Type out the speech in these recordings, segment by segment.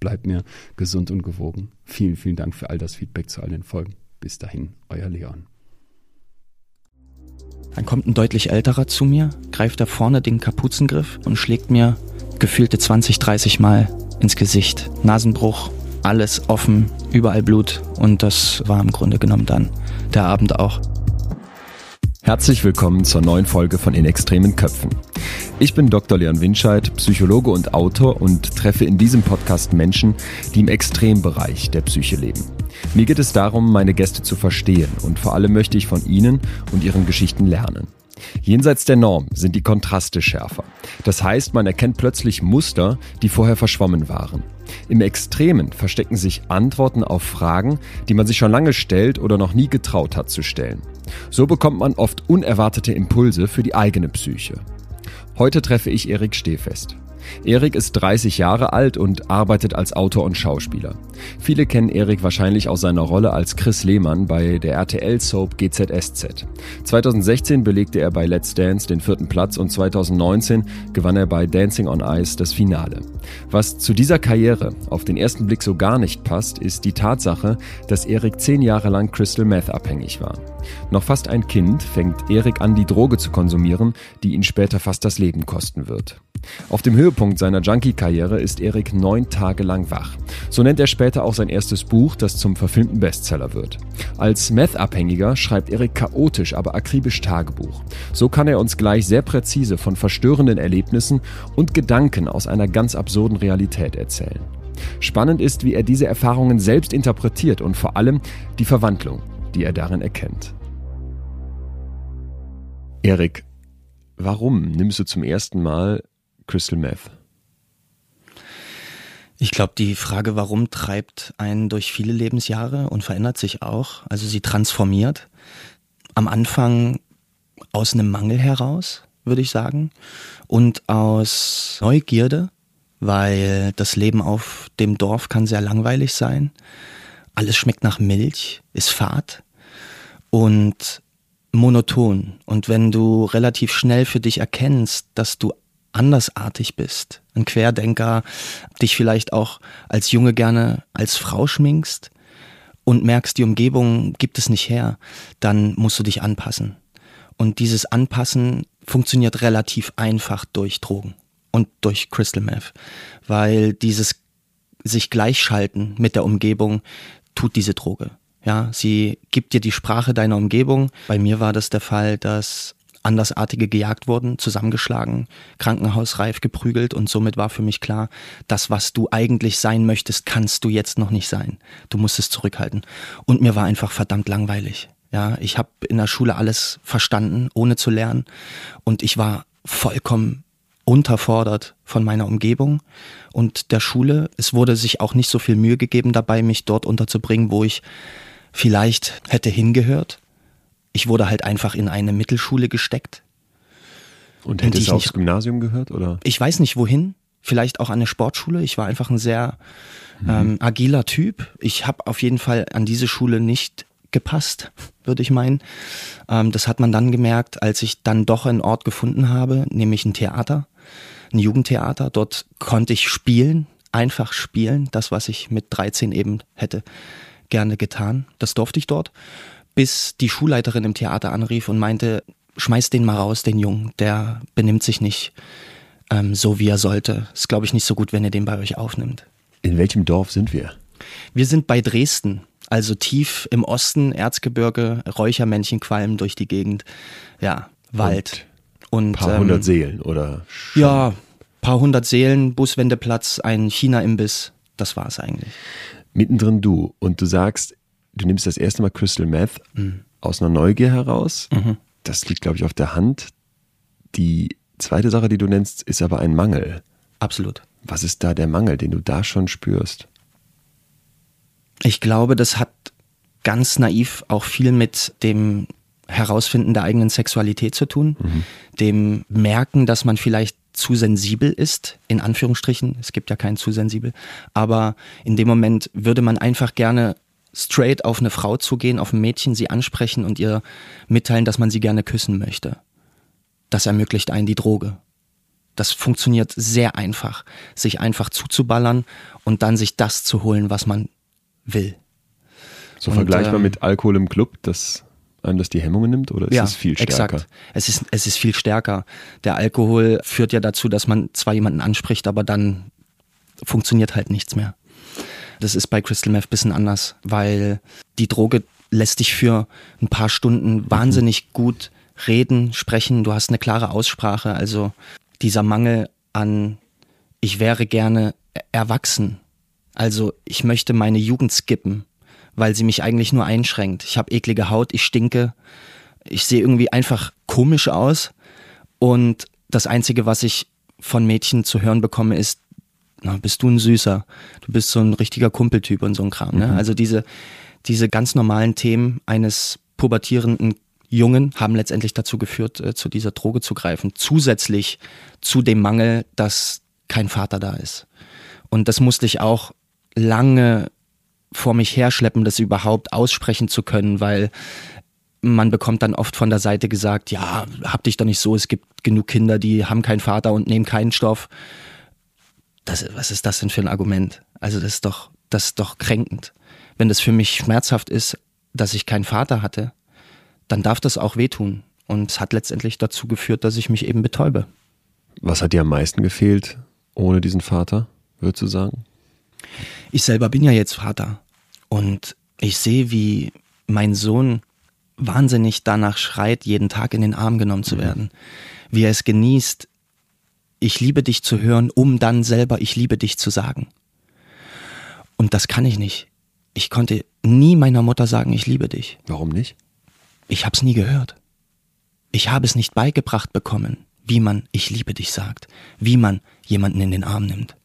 bleibt mir gesund und gewogen. Vielen, vielen Dank für all das Feedback zu all den Folgen. Bis dahin, euer Leon. Dann kommt ein deutlich älterer zu mir, greift da vorne den Kapuzengriff und schlägt mir gefühlte 20, 30 Mal ins Gesicht. Nasenbruch, alles offen, überall Blut und das war im Grunde genommen dann der Abend auch. Herzlich willkommen zur neuen Folge von In extremen Köpfen. Ich bin Dr. Leon Winscheid, Psychologe und Autor und treffe in diesem Podcast Menschen, die im Extrembereich der Psyche leben. Mir geht es darum, meine Gäste zu verstehen und vor allem möchte ich von ihnen und ihren Geschichten lernen. Jenseits der Norm sind die Kontraste schärfer. Das heißt, man erkennt plötzlich Muster, die vorher verschwommen waren. Im Extremen verstecken sich Antworten auf Fragen, die man sich schon lange stellt oder noch nie getraut hat zu stellen. So bekommt man oft unerwartete Impulse für die eigene Psyche. Heute treffe ich Erik Stehfest. Erik ist 30 Jahre alt und arbeitet als Autor und Schauspieler. Viele kennen Erik wahrscheinlich aus seiner Rolle als Chris Lehmann bei der RTL-Soap GZSZ. 2016 belegte er bei Let's Dance den vierten Platz und 2019 gewann er bei Dancing on Ice das Finale. Was zu dieser Karriere auf den ersten Blick so gar nicht passt, ist die Tatsache, dass Erik zehn Jahre lang Crystal Meth abhängig war. Noch fast ein Kind fängt Erik an, die Droge zu konsumieren, die ihn später fast das Leben kosten wird. Auf dem Höhepunkt seiner Junkie-Karriere ist Erik neun Tage lang wach. So nennt er später auch sein erstes Buch, das zum verfilmten Bestseller wird. Als Meth-Abhängiger schreibt Erik chaotisch, aber akribisch Tagebuch. So kann er uns gleich sehr präzise von verstörenden Erlebnissen und Gedanken aus einer ganz absurden Realität erzählen. Spannend ist, wie er diese Erfahrungen selbst interpretiert und vor allem die Verwandlung, die er darin erkennt. Erik, warum nimmst du zum ersten Mal Crystal Meth? Ich glaube, die Frage, warum treibt einen durch viele Lebensjahre und verändert sich auch. Also sie transformiert. Am Anfang aus einem Mangel heraus, würde ich sagen, und aus Neugierde, weil das Leben auf dem Dorf kann sehr langweilig sein. Alles schmeckt nach Milch, ist fad und monoton. Und wenn du relativ schnell für dich erkennst, dass du andersartig bist, ein Querdenker, dich vielleicht auch als Junge gerne als Frau schminkst und merkst, die Umgebung gibt es nicht her, dann musst du dich anpassen. Und dieses Anpassen funktioniert relativ einfach durch Drogen und durch Crystal Meth, weil dieses sich gleichschalten mit der Umgebung tut diese Droge. Ja, sie gibt dir die Sprache deiner Umgebung. Bei mir war das der Fall, dass Andersartige gejagt wurden, zusammengeschlagen, krankenhausreif geprügelt und somit war für mich klar, das, was du eigentlich sein möchtest, kannst du jetzt noch nicht sein. Du musst es zurückhalten. Und mir war einfach verdammt langweilig. Ja, ich habe in der Schule alles verstanden, ohne zu lernen und ich war vollkommen unterfordert von meiner Umgebung und der Schule. Es wurde sich auch nicht so viel Mühe gegeben dabei, mich dort unterzubringen, wo ich vielleicht hätte hingehört ich wurde halt einfach in eine Mittelschule gesteckt. Und hättest du aufs Gymnasium gehört, oder? Ich weiß nicht wohin. Vielleicht auch an eine Sportschule. Ich war einfach ein sehr mhm. ähm, agiler Typ. Ich habe auf jeden Fall an diese Schule nicht gepasst, würde ich meinen. Ähm, das hat man dann gemerkt, als ich dann doch einen Ort gefunden habe, nämlich ein Theater, ein Jugendtheater. Dort konnte ich spielen, einfach spielen, das, was ich mit 13 eben hätte gerne getan. Das durfte ich dort bis die Schulleiterin im Theater anrief und meinte, schmeiß den mal raus, den Jungen, der benimmt sich nicht ähm, so, wie er sollte. Ist, glaube ich, nicht so gut, wenn ihr den bei euch aufnimmt. In welchem Dorf sind wir? Wir sind bei Dresden, Also tief im Osten, Erzgebirge, Räuchermännchen qualmen durch die Gegend. Ja, Wald. Und, ein paar ähm, hundert Seelen, oder? Ja, paar hundert Seelen, Buswendeplatz, ein China-Imbiss. Das war es eigentlich. Mittendrin du. Und du sagst, du nimmst das erste Mal Crystal Meth mhm. aus einer Neugier heraus. Mhm. Das liegt, glaube ich, auf der Hand. Die zweite Sache, die du nennst, ist aber ein Mangel. Absolut. Was ist da der Mangel, den du da schon spürst? Ich glaube, das hat ganz naiv auch viel mit dem Herausfinden der eigenen Sexualität zu tun, mhm. dem Merken, dass man vielleicht zu sensibel ist, in Anführungsstrichen, es gibt ja keinen zu sensibel, aber in dem Moment würde man einfach gerne straight auf eine Frau zugehen, auf ein Mädchen, sie ansprechen und ihr mitteilen, dass man sie gerne küssen möchte. Das ermöglicht einen die Droge. Das funktioniert sehr einfach, sich einfach zuzuballern und dann sich das zu holen, was man will. So und, vergleichbar ähm, mit Alkohol im Club, das einem das die Hemmungen nimmt oder ist ja, es viel stärker? Exakt. Es ist, es ist viel stärker. Der Alkohol führt ja dazu, dass man zwar jemanden anspricht, aber dann funktioniert halt nichts mehr. Das ist bei Crystal Meth ein bisschen anders, weil die Droge lässt dich für ein paar Stunden wahnsinnig gut reden, sprechen. Du hast eine klare Aussprache. Also dieser Mangel an, ich wäre gerne erwachsen. Also ich möchte meine Jugend skippen weil sie mich eigentlich nur einschränkt. Ich habe eklige Haut, ich stinke, ich sehe irgendwie einfach komisch aus und das Einzige, was ich von Mädchen zu hören bekomme, ist, na, bist du ein Süßer, du bist so ein richtiger Kumpeltyp und so ein Kram. Ne? Mhm. Also diese, diese ganz normalen Themen eines pubertierenden Jungen haben letztendlich dazu geführt, äh, zu dieser Droge zu greifen. Zusätzlich zu dem Mangel, dass kein Vater da ist. Und das musste ich auch lange vor mich herschleppen, das überhaupt aussprechen zu können, weil man bekommt dann oft von der Seite gesagt, ja, hab dich doch nicht so, es gibt genug Kinder, die haben keinen Vater und nehmen keinen Stoff. Das, was ist das denn für ein Argument? Also das ist doch, das ist doch kränkend. Wenn das für mich schmerzhaft ist, dass ich keinen Vater hatte, dann darf das auch wehtun. Und es hat letztendlich dazu geführt, dass ich mich eben betäube. Was hat dir am meisten gefehlt ohne diesen Vater, würdest du sagen? Ich selber bin ja jetzt Vater und ich sehe, wie mein Sohn wahnsinnig danach schreit, jeden Tag in den Arm genommen zu mhm. werden. Wie er es genießt, ich liebe dich zu hören, um dann selber ich liebe dich zu sagen. Und das kann ich nicht. Ich konnte nie meiner Mutter sagen, ich liebe dich. Warum nicht? Ich habe es nie gehört. Ich habe es nicht beigebracht bekommen, wie man ich liebe dich sagt, wie man jemanden in den Arm nimmt.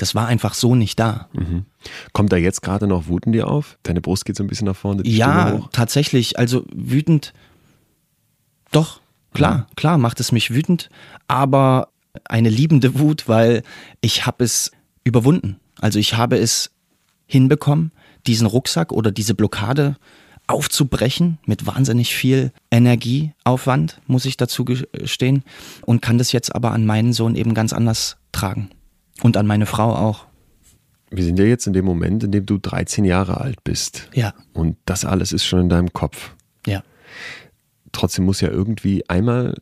Das war einfach so nicht da. Mhm. Kommt da jetzt gerade noch Wut in dir auf? Deine Brust geht so ein bisschen nach vorne. ja, tatsächlich. Also wütend. Doch, klar, mhm. klar macht es mich wütend, aber eine liebende Wut, weil ich habe es überwunden. Also ich habe es hinbekommen, diesen Rucksack oder diese Blockade aufzubrechen mit wahnsinnig viel Energieaufwand, muss ich dazu gestehen, und kann das jetzt aber an meinen Sohn eben ganz anders tragen. Und an meine Frau auch. Wir sind ja jetzt in dem Moment, in dem du 13 Jahre alt bist. Ja. Und das alles ist schon in deinem Kopf. Ja. Trotzdem muss ja irgendwie einmal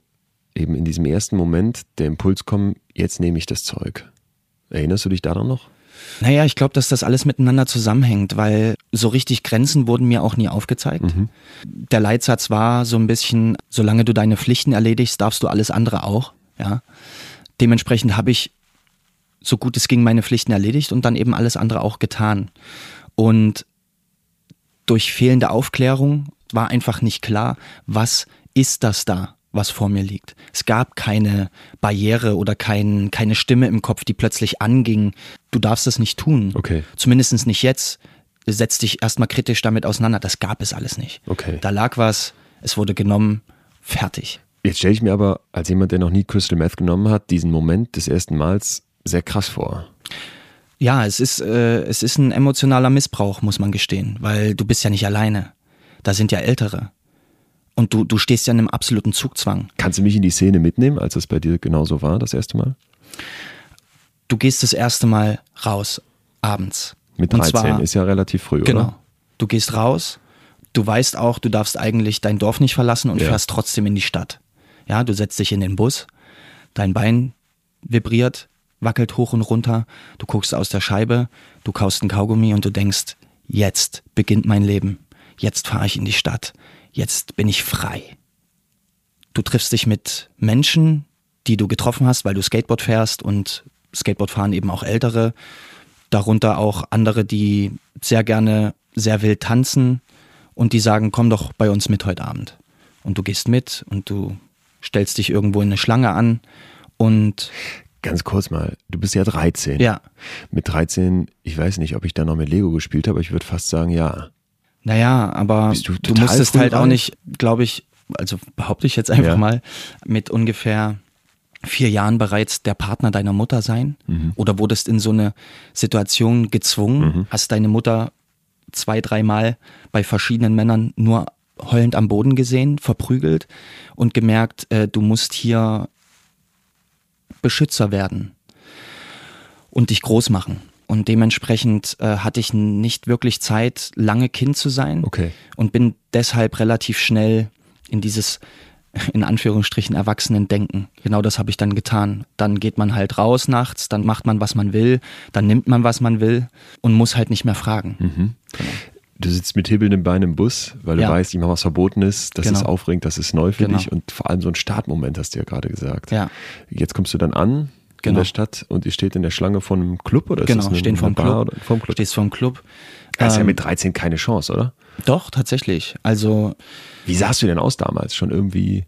eben in diesem ersten Moment der Impuls kommen, jetzt nehme ich das Zeug. Erinnerst du dich daran noch? Naja, ich glaube, dass das alles miteinander zusammenhängt, weil so richtig Grenzen wurden mir auch nie aufgezeigt. Mhm. Der Leitsatz war so ein bisschen, solange du deine Pflichten erledigst, darfst du alles andere auch. Ja. Dementsprechend habe ich so gut es ging meine Pflichten erledigt und dann eben alles andere auch getan. Und durch fehlende Aufklärung war einfach nicht klar, was ist das da, was vor mir liegt. Es gab keine Barriere oder kein, keine Stimme im Kopf, die plötzlich anging. Du darfst das nicht tun. Okay. Zumindest nicht jetzt. Setz dich erstmal kritisch damit auseinander. Das gab es alles nicht. Okay. Da lag was, es wurde genommen, fertig. Jetzt stelle ich mir aber als jemand, der noch nie Crystal Meth genommen hat, diesen Moment des ersten Mals sehr krass vor. Ja, es ist, äh, es ist ein emotionaler Missbrauch, muss man gestehen, weil du bist ja nicht alleine. Da sind ja Ältere. Und du, du stehst ja in einem absoluten Zugzwang. Kannst du mich in die Szene mitnehmen, als es bei dir genauso war, das erste Mal? Du gehst das erste Mal raus, abends. Mit 13 zwar, ist ja relativ früh, genau. oder? Genau. Du gehst raus, du weißt auch, du darfst eigentlich dein Dorf nicht verlassen und ja. fährst trotzdem in die Stadt. Ja, du setzt dich in den Bus, dein Bein vibriert, wackelt hoch und runter, du guckst aus der Scheibe, du kaust ein Kaugummi und du denkst, jetzt beginnt mein Leben. Jetzt fahre ich in die Stadt. Jetzt bin ich frei. Du triffst dich mit Menschen, die du getroffen hast, weil du Skateboard fährst und Skateboard fahren eben auch ältere. Darunter auch andere, die sehr gerne sehr wild tanzen und die sagen, komm doch bei uns mit heute Abend. Und du gehst mit und du stellst dich irgendwo in eine Schlange an und Ganz kurz mal, du bist ja 13. ja, Mit 13, ich weiß nicht, ob ich da noch mit Lego gespielt habe, aber ich würde fast sagen, ja. Naja, aber Bist du du, musstest halt auch nicht, glaube ich, also behaupte ich jetzt einfach Ja. mal, mit ungefähr vier Jahren bereits der Partner deiner Mutter sein Mhm. oder wurdest in so eine Situation gezwungen, hast deine Mutter zwei, dreimal bei verschiedenen Männern nur heulend am Boden gesehen, verprügelt und gemerkt, äh, du musst hier Beschützer werden und dich groß machen. Und dementsprechend äh, hatte ich nicht wirklich Zeit, lange Kind zu sein Okay. und bin deshalb relativ schnell in dieses in Anführungsstrichen Erwachsenen-Denken. Genau das habe ich dann getan. Dann geht man halt raus nachts, dann macht man, was man will, dann nimmt man, was man will und muss halt nicht mehr fragen. Mhm. Du sitzt mit hibbelndem Bein im Bus, weil du Ja. weißt, ich mache was Verbotenes, das Genau. ist aufregend, das ist neu für Genau. dich und vor allem so ein Startmoment, hast du ja gerade gesagt. Ja. Jetzt kommst du dann an in Genau. der Stadt und ihr steht in der Schlange von einem Club oder ist Genau, das eine, stehen vorm Bar Club. Oder vorm Club? Stehst vor dem Club. Das ist ja Ähm, mit 13 keine Chance, oder? Doch, tatsächlich. Also Wie sahst du denn aus damals? Schon irgendwie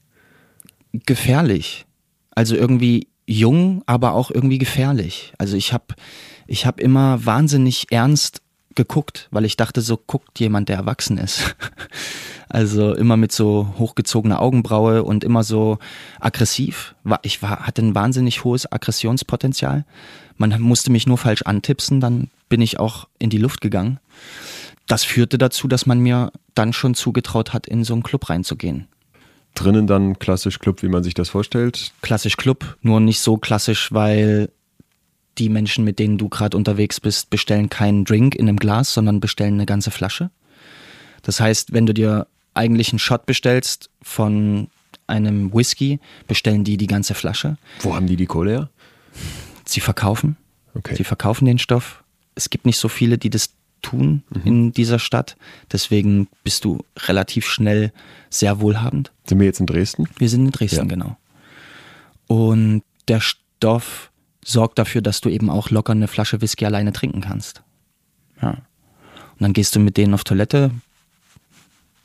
gefährlich. Also irgendwie jung, aber auch irgendwie gefährlich. Also ich habe ich hab immer wahnsinnig ernst geguckt, weil ich dachte, so guckt jemand, der erwachsen ist. Also immer mit so hochgezogener Augenbraue und immer so aggressiv. Ich war, hatte ein wahnsinnig hohes Aggressionspotenzial. Man musste mich nur falsch antipsen, dann bin ich auch in die Luft gegangen. Das führte dazu, dass man mir dann schon zugetraut hat, in so einen Club reinzugehen. drinnen dann klassisch Club, wie man sich das vorstellt. klassisch Club, nur nicht so klassisch, weil die Menschen, mit denen du gerade unterwegs bist, bestellen keinen Drink in einem Glas, sondern bestellen eine ganze Flasche. Das heißt, wenn du dir eigentlich einen Shot bestellst von einem Whisky, bestellen die die ganze Flasche. Wo haben die die Kohle her? Sie verkaufen. Okay. Sie verkaufen den Stoff. Es gibt nicht so viele, die das tun in dieser Stadt. Deswegen bist du relativ schnell sehr wohlhabend. Sind wir jetzt in Dresden? Wir sind in Dresden, Ja. genau. Und der Stoff sorgt dafür, dass du eben auch locker eine Flasche Whisky alleine trinken kannst. Ja. Und dann gehst du mit denen auf Toilette,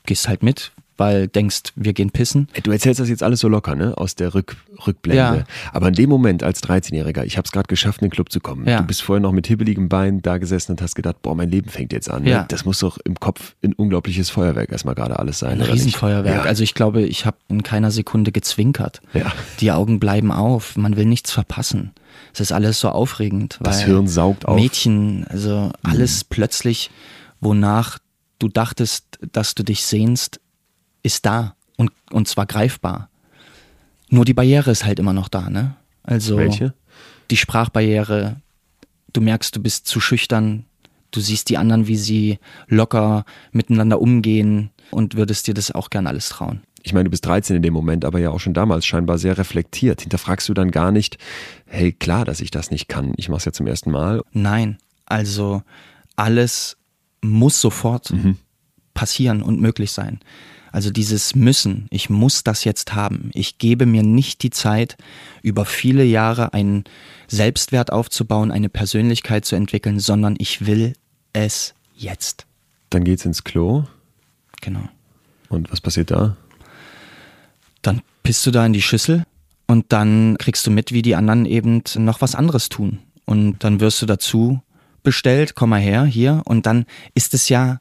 gehst halt mit, weil denkst, wir gehen pissen. Du erzählst das jetzt alles so locker, ne? Aus der Rück Rückblende. Ja. Aber in dem Moment als 13-Jähriger, ich habe es gerade geschafft, in den Club zu kommen. Ja. Du bist vorher noch mit hibbeligem Bein da gesessen und hast gedacht, boah, mein Leben fängt jetzt an. Ne? Ja. Das muss doch im Kopf ein unglaubliches Feuerwerk erstmal gerade alles sein. Ein oder nicht? Riesenfeuerwerk. Ja. Also ich glaube, ich habe in keiner Sekunde gezwinkert. Ja. Die Augen bleiben auf, man will nichts verpassen. Es ist alles so aufregend. Das Hirn saugt auf. Mädchen, also alles plötzlich, wonach du dachtest, dass du dich sehnst, ist da und, und zwar greifbar. Nur die Barriere ist halt immer noch da, ne? Also Welche? die Sprachbarriere, du merkst, du bist zu schüchtern, du siehst die anderen, wie sie locker miteinander umgehen und würdest dir das auch gern alles trauen. Ich meine, du bist 13 in dem Moment, aber ja auch schon damals scheinbar sehr reflektiert. Hinterfragst du dann gar nicht, hey, klar, dass ich das nicht kann. Ich mache es ja zum ersten Mal. Nein, also alles muss sofort passieren und möglich sein. Also dieses Müssen, ich muss das jetzt haben. Ich gebe mir nicht die Zeit, über viele Jahre einen Selbstwert aufzubauen, eine Persönlichkeit zu entwickeln, sondern ich will es jetzt. Dann geht's ins Klo. Genau. Und was passiert da? Dann pisst du da in die Schüssel und dann kriegst du mit, wie die anderen eben noch was anderes tun. Und dann wirst du dazu bestellt, komm mal her, hier. Und dann ist es ja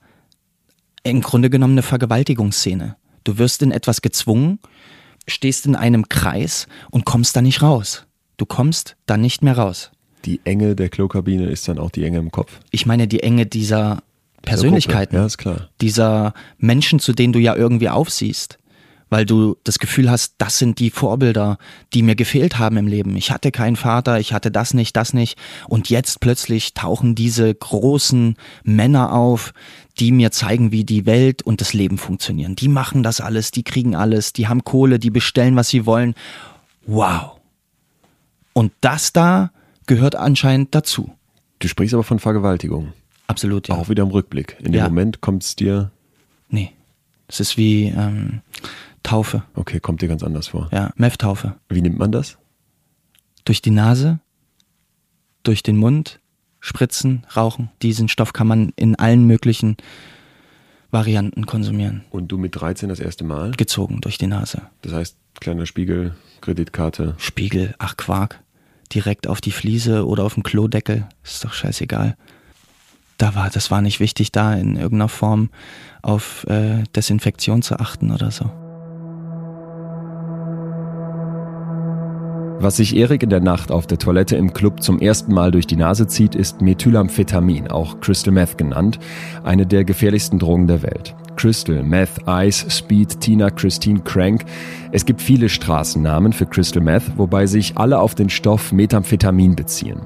im Grunde genommen eine Vergewaltigungsszene. Du wirst in etwas gezwungen, stehst in einem Kreis und kommst da nicht raus. Du kommst da nicht mehr raus. Die Enge der Klokabine ist dann auch die Enge im Kopf. Ich meine die Enge dieser Persönlichkeiten. Ja, ist klar. dieser Menschen, zu denen du ja irgendwie aufsiehst, weil du das Gefühl hast, das sind die Vorbilder, die mir gefehlt haben im Leben. Ich hatte keinen Vater, ich hatte das nicht, das nicht. Und jetzt plötzlich tauchen diese großen Männer auf, die mir zeigen, wie die Welt und das Leben funktionieren. Die machen das alles, die kriegen alles, die haben Kohle, die bestellen, was sie wollen. Wow. Und das da gehört anscheinend dazu. Du sprichst aber von Vergewaltigung. Absolut, ja. Auch wieder im Rückblick. In dem Ja. Moment kommt es dir, Nee. Es ist wie ähm, Taufe. okay, kommt dir ganz anders vor. Ja, Meth-Taufe. Wie nimmt man das? Durch die Nase, durch den Mund, spritzen, rauchen. Diesen Stoff kann man in allen möglichen Varianten konsumieren. Und du mit 13 das erste Mal? Gezogen durch die Nase. Das heißt, kleiner Spiegel, Kreditkarte. Spiegel, ach Quark. Direkt auf die Fliese oder auf den Klodeckel. Ist doch scheißegal. Da war, das war nicht wichtig, da in irgendeiner Form auf äh, Desinfektion zu achten oder so. Was sich Erik in der Nacht auf der Toilette im Club zum ersten Mal durch die Nase zieht, ist Methylamphetamin, auch Crystal Meth genannt, eine der gefährlichsten Drogen der Welt. Crystal, Meth, Ice, Speed, Tina, Christine, Crank. Es gibt viele Straßennamen für Crystal Meth, wobei sich alle auf den Stoff Methamphetamin beziehen.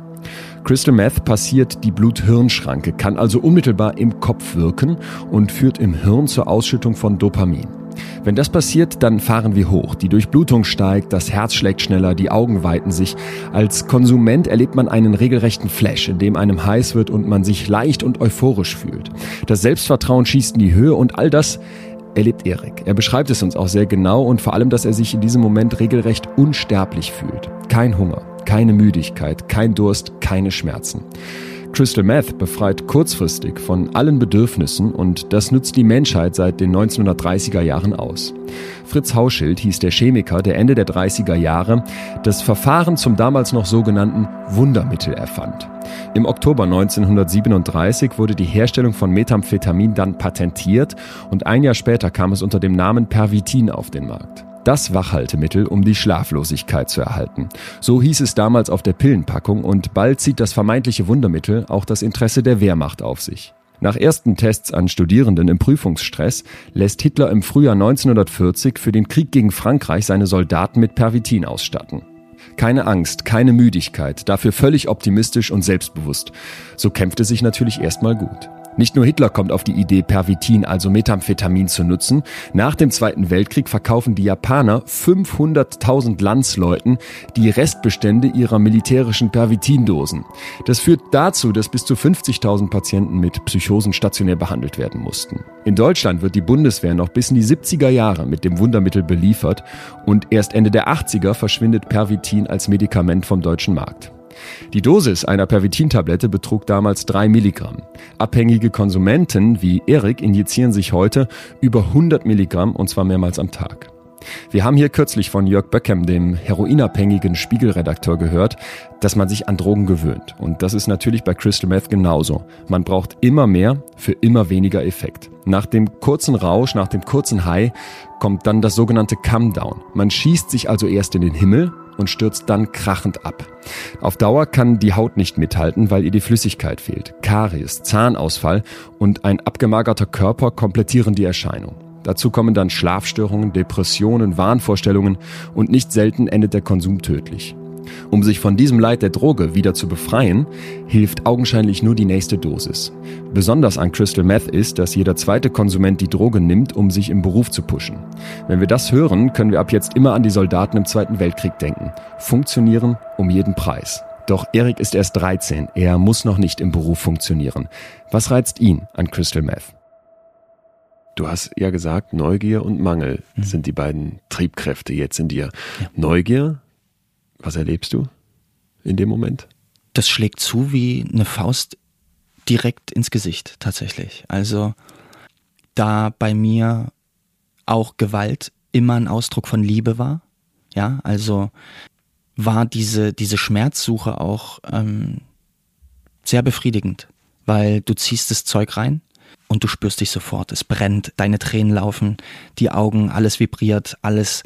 Crystal Meth passiert die Blut-Hirn-Schranke, kann also unmittelbar im Kopf wirken und führt im Hirn zur Ausschüttung von Dopamin. Wenn das passiert, dann fahren wir hoch. Die Durchblutung steigt, das Herz schlägt schneller, die Augen weiten sich. Als Konsument erlebt man einen regelrechten Flash, in dem einem heiß wird und man sich leicht und euphorisch fühlt. Das Selbstvertrauen schießt in die Höhe und all das erlebt Erik. Er beschreibt es uns auch sehr genau und vor allem, dass er sich in diesem Moment regelrecht unsterblich fühlt. Kein Hunger, keine Müdigkeit, kein Durst, keine Schmerzen. Crystal Meth befreit kurzfristig von allen Bedürfnissen und das nützt die Menschheit seit den 1930er Jahren aus. Fritz Hauschild hieß der Chemiker, der Ende der 30er Jahre das Verfahren zum damals noch sogenannten Wundermittel erfand. Im Oktober 1937 wurde die Herstellung von Methamphetamin dann patentiert und ein Jahr später kam es unter dem Namen Pervitin auf den Markt. Das Wachhaltemittel, um die Schlaflosigkeit zu erhalten. So hieß es damals auf der Pillenpackung und bald zieht das vermeintliche Wundermittel auch das Interesse der Wehrmacht auf sich. Nach ersten Tests an Studierenden im Prüfungsstress lässt Hitler im Frühjahr 1940 für den Krieg gegen Frankreich seine Soldaten mit Pervitin ausstatten. Keine Angst, keine Müdigkeit, dafür völlig optimistisch und selbstbewusst. So kämpft es sich natürlich erstmal gut. Nicht nur Hitler kommt auf die Idee, Pervitin, also Methamphetamin, zu nutzen. Nach dem Zweiten Weltkrieg verkaufen die Japaner 500.000 Landsleuten die Restbestände ihrer militärischen Pervitindosen. Das führt dazu, dass bis zu 50.000 Patienten mit Psychosen stationär behandelt werden mussten. In Deutschland wird die Bundeswehr noch bis in die 70er Jahre mit dem Wundermittel beliefert und erst Ende der 80er verschwindet Pervitin als Medikament vom deutschen Markt. Die Dosis einer Pervitin-Tablette betrug damals 3 Milligramm. Abhängige Konsumenten wie Erik injizieren sich heute über 100 Milligramm und zwar mehrmals am Tag. Wir haben hier kürzlich von Jörg Böckem, dem heroinabhängigen Spiegelredakteur, gehört, dass man sich an Drogen gewöhnt. Und das ist natürlich bei Crystal Meth genauso. Man braucht immer mehr für immer weniger Effekt. Nach dem kurzen Rausch, nach dem kurzen High kommt dann das sogenannte Come-Down. Man schießt sich also erst in den Himmel und stürzt dann krachend ab. Auf Dauer kann die Haut nicht mithalten, weil ihr die Flüssigkeit fehlt. Karies, Zahnausfall und ein abgemagerter Körper komplettieren die Erscheinung. Dazu kommen dann Schlafstörungen, Depressionen, Wahnvorstellungen und nicht selten endet der Konsum tödlich. Um sich von diesem Leid der Droge wieder zu befreien, hilft augenscheinlich nur die nächste Dosis. Besonders an Crystal Meth ist, dass jeder zweite Konsument die Droge nimmt, um sich im Beruf zu pushen. Wenn wir das hören, können wir ab jetzt immer an die Soldaten im Zweiten Weltkrieg denken. Funktionieren um jeden Preis. Doch Erik ist erst 13, er muss noch nicht im Beruf funktionieren. Was reizt ihn an Crystal Meth? Du hast ja gesagt, Neugier und Mangel sind die beiden Triebkräfte jetzt in dir. Ja. Neugier, was erlebst du in dem Moment? Das schlägt zu wie eine Faust direkt ins Gesicht, tatsächlich. Also, da bei mir auch Gewalt immer ein Ausdruck von Liebe war, ja, also war diese, diese Schmerzsuche auch ähm, sehr befriedigend, weil du ziehst das Zeug rein und du spürst dich sofort. Es brennt, deine Tränen laufen, die Augen, alles vibriert, alles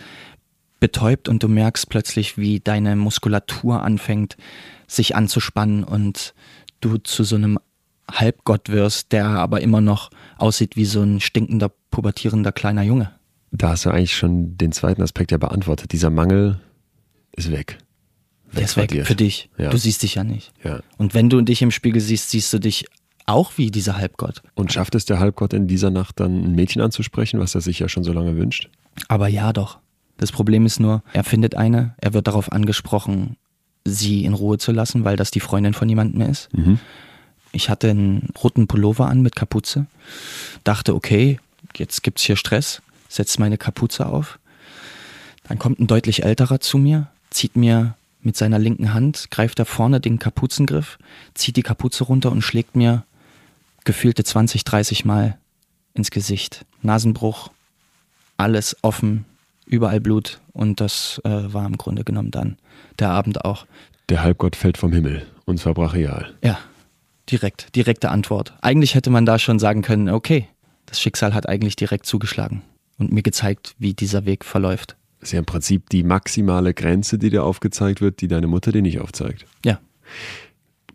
betäubt und du merkst plötzlich, wie deine Muskulatur anfängt, sich anzuspannen und du zu so einem Halbgott wirst, der aber immer noch aussieht wie so ein stinkender, pubertierender kleiner Junge. Da hast du eigentlich schon den zweiten Aspekt ja beantwortet. Dieser Mangel ist weg. Der ist weg Wegradiert. für dich. Ja. Du siehst dich ja nicht. Ja. Und wenn du dich im Spiegel siehst, siehst du dich auch wie dieser Halbgott. Und schafft es der Halbgott in dieser Nacht dann ein Mädchen anzusprechen, was er sich ja schon so lange wünscht? Aber ja doch. Das Problem ist nur, er findet eine, er wird darauf angesprochen, sie in Ruhe zu lassen, weil das die Freundin von jemandem ist. Mhm. Ich hatte einen roten Pullover an mit Kapuze. Dachte, okay, jetzt gibt's hier Stress. Setz meine Kapuze auf. Dann kommt ein deutlich älterer zu mir, zieht mir mit seiner linken Hand, greift da vorne den Kapuzengriff, zieht die Kapuze runter und schlägt mir gefühlte 20, 30 Mal ins Gesicht. Nasenbruch, alles offen, überall Blut und das äh, war im Grunde genommen dann der Abend auch. Der Halbgott fällt vom Himmel und zwar brachial. Ja, direkt, direkte Antwort. Eigentlich hätte man da schon sagen können, okay, das Schicksal hat eigentlich direkt zugeschlagen und mir gezeigt, wie dieser Weg verläuft. Das ist ja im Prinzip die maximale Grenze, die dir aufgezeigt wird, die deine Mutter dir nicht aufzeigt. Ja.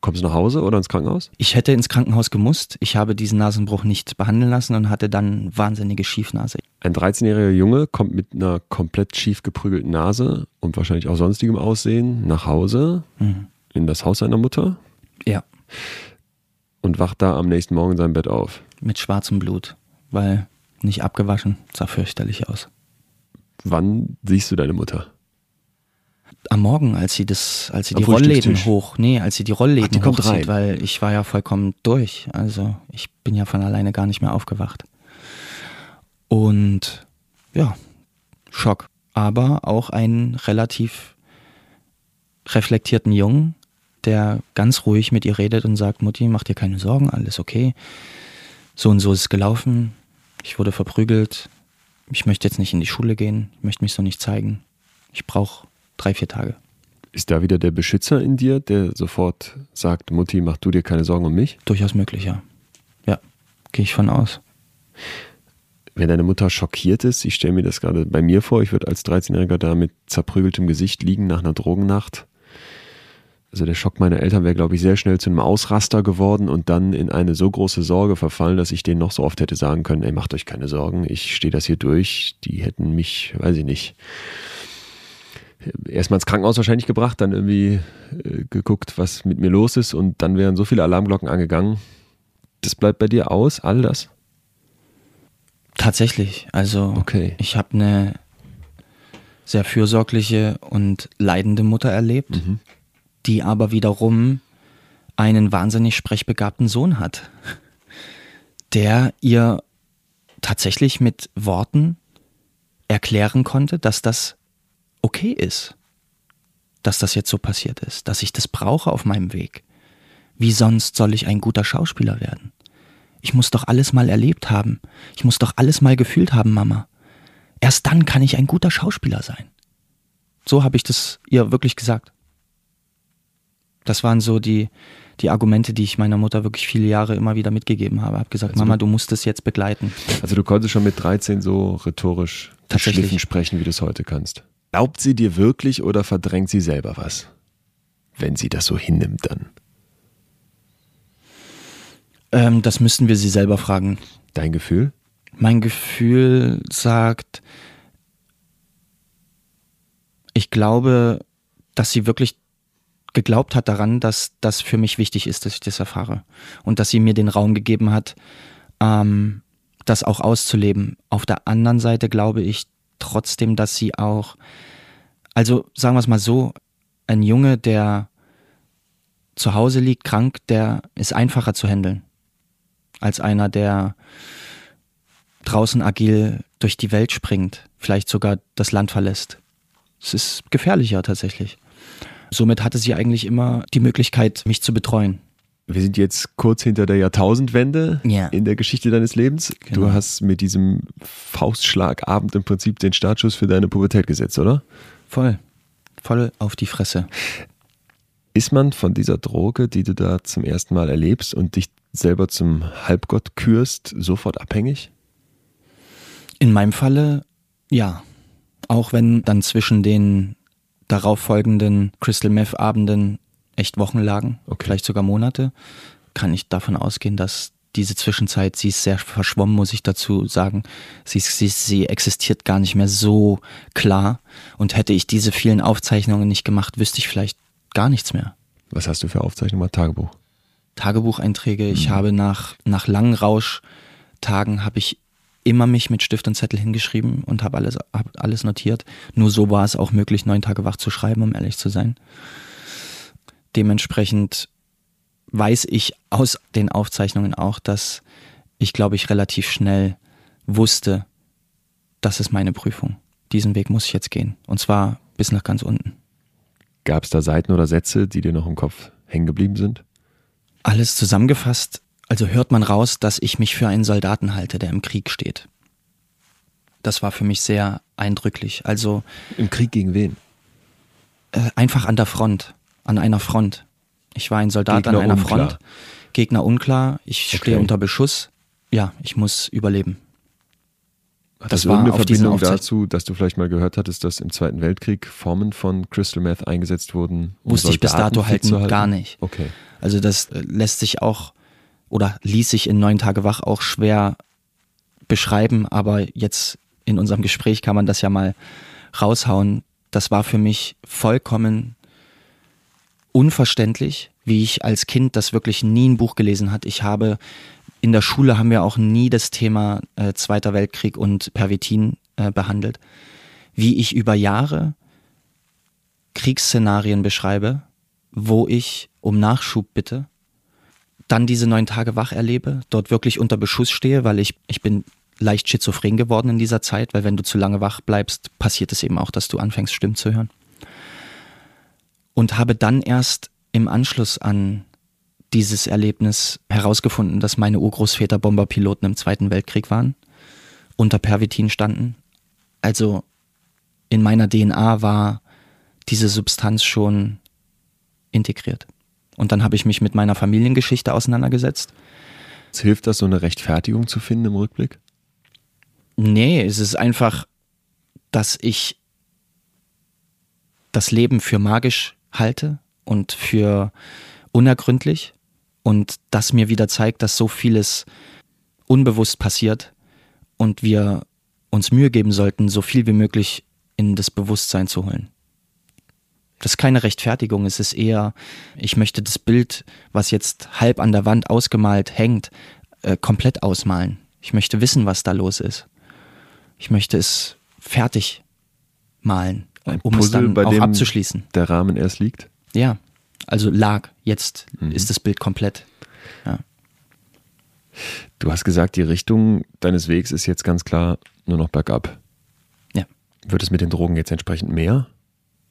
Kommst du nach Hause oder ins Krankenhaus? Ich hätte ins Krankenhaus gemusst. Ich habe diesen Nasenbruch nicht behandeln lassen und hatte dann wahnsinnige Schiefnase. Ein 13-jähriger Junge kommt mit einer komplett schief geprügelten Nase und wahrscheinlich auch sonstigem Aussehen nach Hause Mhm. in das Haus seiner Mutter Ja, und wacht da am nächsten Morgen in seinem Bett auf. mit schwarzem Blut, weil nicht abgewaschen, sah fürchterlich aus. Wann siehst du deine Mutter? Am Morgen, als sie das, als sie Am die Rollläden hoch, nee, als sie die Rollläden Ach, die kommt hochzieht, rein. weil ich war ja vollkommen durch. Also ich bin ja von alleine gar nicht mehr aufgewacht. Und ja, Schock. Aber auch einen relativ reflektierten Jungen, der ganz ruhig mit ihr redet und sagt, Mutti, mach dir keine Sorgen, alles okay. So und so ist es gelaufen. Ich wurde verprügelt. Ich möchte jetzt nicht in die Schule gehen. Ich möchte mich so nicht zeigen. Ich brauche drei, vier Tage. Ist da wieder der Beschützer in dir, der sofort sagt, Mutti, mach du dir keine Sorgen um mich? Durchaus möglich, ja. Ja, gehe ich von aus. Wenn deine Mutter schockiert ist, ich stelle mir das gerade bei mir vor, ich würde als 13-Jähriger da mit zerprügeltem Gesicht liegen nach einer Drogennacht. Also der Schock meiner Eltern wäre, glaube ich, sehr schnell zu einem Ausraster geworden und dann in eine so große Sorge verfallen, dass ich denen noch so oft hätte sagen können, ey, macht euch keine Sorgen, ich stehe das hier durch. Die hätten mich, weiß ich nicht, erstmal ins Krankenhaus wahrscheinlich gebracht, dann irgendwie äh, geguckt, was mit mir los ist und dann wären so viele Alarmglocken angegangen. Das bleibt bei dir aus, all das? Tatsächlich. Also Okay. ich habe eine sehr fürsorgliche und leidende Mutter erlebt, Mhm. die aber wiederum einen wahnsinnig sprechbegabten Sohn hat, der ihr tatsächlich mit Worten erklären konnte, dass das okay ist, dass das jetzt so passiert ist, dass ich das brauche auf meinem Weg. Wie sonst soll ich ein guter Schauspieler werden? Ich muss doch alles mal erlebt haben. Ich muss doch alles mal gefühlt haben, Mama. Erst dann kann ich ein guter Schauspieler sein. So habe ich das ihr wirklich gesagt. Das waren so die, die Argumente, die ich meiner Mutter wirklich viele Jahre immer wieder mitgegeben habe. Habe gesagt, Also Mama, du- du musst es jetzt begleiten. Also du konntest schon mit 13 so rhetorisch Tatsächlich. sprechen, wie du es heute kannst. Glaubt sie dir wirklich oder verdrängt sie selber was? Wenn sie das so hinnimmt dann. Ähm, das müssten wir sie selber fragen. Dein Gefühl? Mein Gefühl sagt, ich glaube, dass sie wirklich geglaubt hat daran, dass das für mich wichtig ist, dass ich das erfahre. Und dass sie mir den Raum gegeben hat, ähm, das auch auszuleben. Auf der anderen Seite glaube ich trotzdem, dass sie auch, also sagen wir es mal so, ein Junge, der zu Hause liegt, krank, der ist einfacher zu handeln als einer, der draußen agil durch die Welt springt, vielleicht sogar das Land verlässt. Es ist gefährlicher tatsächlich. Somit hatte sie eigentlich immer die Möglichkeit, mich zu betreuen. Wir sind jetzt kurz hinter der Jahrtausendwende Ja. in der Geschichte deines Lebens. Du Genau. hast mit diesem Faustschlagabend im Prinzip den Startschuss für deine Pubertät gesetzt, oder? Voll. Voll auf die Fresse. Ist man von dieser Droge, die du da zum ersten Mal erlebst und dich selber zum Halbgott kürst, sofort abhängig? In meinem Falle, ja. Auch wenn dann zwischen den darauffolgenden Crystal Meth Abenden echt Wochen lagen, Okay. vielleicht sogar Monate, kann ich davon ausgehen, dass diese Zwischenzeit, sie ist sehr verschwommen, muss ich dazu sagen. Sie, sie, sie existiert gar nicht mehr so klar. Und hätte ich diese vielen Aufzeichnungen nicht gemacht, wüsste ich vielleicht gar nichts mehr. Was hast du für Aufzeichnungen? Tagebuch. Tagebucheinträge. Ich habe nach, nach langen Rauschtagen habe ich immer mich mit Stift und Zettel hingeschrieben und habe alles, hab alles notiert. Nur so war es auch möglich, neun Tage wach zu schreiben, um ehrlich zu sein. Dementsprechend weiß ich aus den Aufzeichnungen auch, dass ich, glaube ich, relativ schnell wusste, das ist meine Prüfung. Diesen Weg muss ich jetzt gehen. Und zwar bis nach ganz unten. Gab es da Seiten oder Sätze, die dir noch im Kopf hängen geblieben sind? Alles zusammengefasst, also hört man raus, dass ich mich für einen Soldaten halte, der im Krieg steht. Das war für mich sehr eindrücklich. Also im Krieg gegen wen? Äh, einfach an der Front, an einer Front. Ich war ein Soldat Gegner an einer unklar. Front. Gegner unklar. Ich okay. stehe unter Beschuss. Ja, ich muss überleben. Hat das, das war irgendeine Verbindung dazu, dass du vielleicht mal gehört hattest, dass im Zweiten Weltkrieg Formen von Crystal Meth eingesetzt wurden? Um Wusste ich bis dato halt halten? gar nicht. Okay. Also das äh, lässt sich auch oder ließ sich in neun Tage wach auch schwer beschreiben, aber jetzt in unserem Gespräch kann man das ja mal raushauen. Das war für mich vollkommen unverständlich, wie ich als Kind das wirklich nie ein Buch gelesen hat. Ich habe in der Schule haben wir auch nie das Thema äh, Zweiter Weltkrieg und Pervitin äh, behandelt. Wie ich über Jahre Kriegsszenarien beschreibe, wo ich um Nachschub bitte, dann diese neun Tage wach erlebe, dort wirklich unter Beschuss stehe, weil ich, ich bin leicht schizophren geworden in dieser Zeit, weil wenn du zu lange wach bleibst, passiert es eben auch, dass du anfängst, Stimmen zu hören. Und habe dann erst im Anschluss an dieses Erlebnis herausgefunden, dass meine Urgroßväter Bomberpiloten im Zweiten Weltkrieg waren, unter Pervitin standen. Also in meiner DNA war diese Substanz schon integriert. Und dann habe ich mich mit meiner Familiengeschichte auseinandergesetzt. Hilft das, so eine Rechtfertigung zu finden im Rückblick? Nee, es ist einfach, dass ich das Leben für magisch halte und für unergründlich und das mir wieder zeigt, dass so vieles unbewusst passiert und wir uns Mühe geben sollten, so viel wie möglich in das Bewusstsein zu holen. Das ist keine Rechtfertigung, es ist eher, ich möchte das Bild, was jetzt halb an der Wand ausgemalt hängt, äh, komplett ausmalen. Ich möchte wissen, was da los ist. Ich möchte es fertig malen, Ein um Puzzle, es dann auch abzuschließen. Der Rahmen erst liegt? Ja, also lag. Jetzt mhm. ist das Bild komplett. Ja. Du hast gesagt, die Richtung deines Wegs ist jetzt ganz klar nur noch bergab. Ja. Wird es mit den Drogen jetzt entsprechend mehr?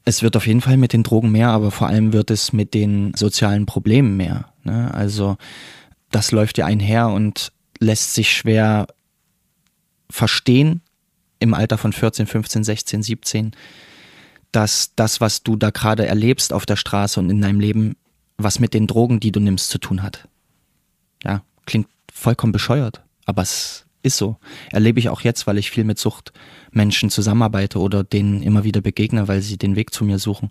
Es wird auf jeden Fall mit den Drogen mehr, aber vor allem wird es mit den sozialen Problemen mehr. Ne? Also das läuft ja einher und lässt sich schwer verstehen, im Alter von 14, 15, 16, 17, dass das, was du da gerade erlebst auf der Straße und in deinem Leben, was mit den Drogen, die du nimmst, zu tun hat. Ja, klingt vollkommen bescheuert, aber es ist so. Erlebe ich auch jetzt, weil ich viel mit Suchtmenschen zusammenarbeite oder denen immer wieder begegne, weil sie den Weg zu mir suchen.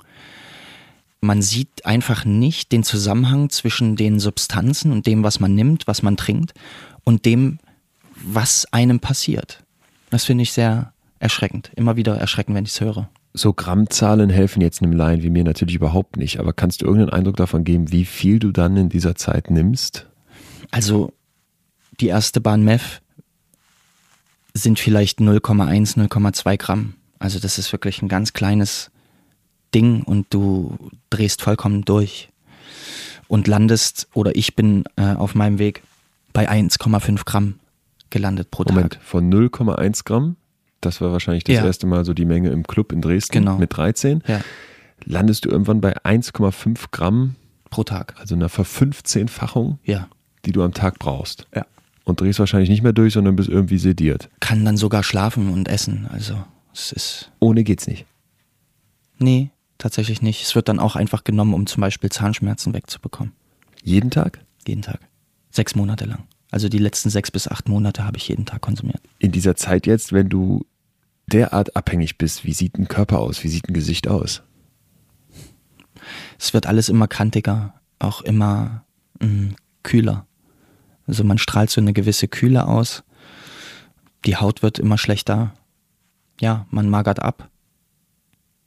Man sieht einfach nicht den Zusammenhang zwischen den Substanzen und dem, was man nimmt, was man trinkt und dem, was einem passiert. Das finde ich sehr erschreckend. Immer wieder erschreckend, wenn ich es höre. So Grammzahlen helfen jetzt einem Laien wie mir natürlich überhaupt nicht. Aber kannst du irgendeinen Eindruck davon geben, wie viel du dann in dieser Zeit nimmst? Also die erste Bahn Meth sind vielleicht 0,1, 0,2 Gramm. Also das ist wirklich ein ganz kleines Ding und du drehst vollkommen durch und landest, oder ich bin äh, auf meinem Weg bei 1,5 Gramm gelandet pro Moment, Tag. Von 0,1 Gramm, das war wahrscheinlich das ja. erste Mal so die Menge im Club in Dresden genau. mit 13. Ja. Landest du irgendwann bei 1,5 Gramm pro Tag. Also einer Verfünfzehnfachung, ja. die du am Tag brauchst. Ja. Und drehst wahrscheinlich nicht mehr durch, sondern bist irgendwie sediert. Kann dann sogar schlafen und essen. Also es ist. Ohne geht's nicht. Nee, tatsächlich nicht. Es wird dann auch einfach genommen, um zum Beispiel Zahnschmerzen wegzubekommen. Jeden Tag? Jeden Tag. Sechs Monate lang. Also die letzten sechs bis acht Monate habe ich jeden Tag konsumiert. In dieser Zeit jetzt, wenn du derart abhängig bist, wie sieht ein Körper aus? Wie sieht ein Gesicht aus? Es wird alles immer kantiger, auch immer mh, mm, kühler. Also man strahlt so eine gewisse Kühle aus. Die Haut wird immer schlechter. Ja, man magert ab.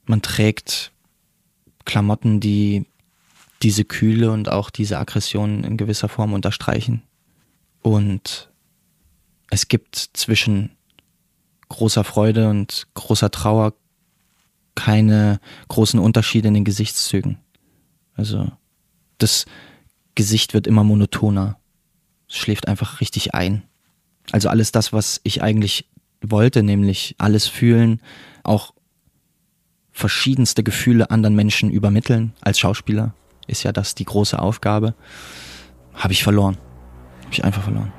Man trägt Klamotten, die diese Kühle und auch diese Aggression in gewisser Form unterstreichen. Und es gibt zwischen großer Freude und großer Trauer keine großen Unterschiede in den Gesichtszügen. Also das Gesicht wird immer monotoner. Es schläft einfach richtig ein. Also alles das, was ich eigentlich wollte, nämlich alles fühlen, auch verschiedenste Gefühle anderen Menschen übermitteln als Schauspieler, ist ja das die große Aufgabe, habe ich verloren. Habe ich einfach verloren.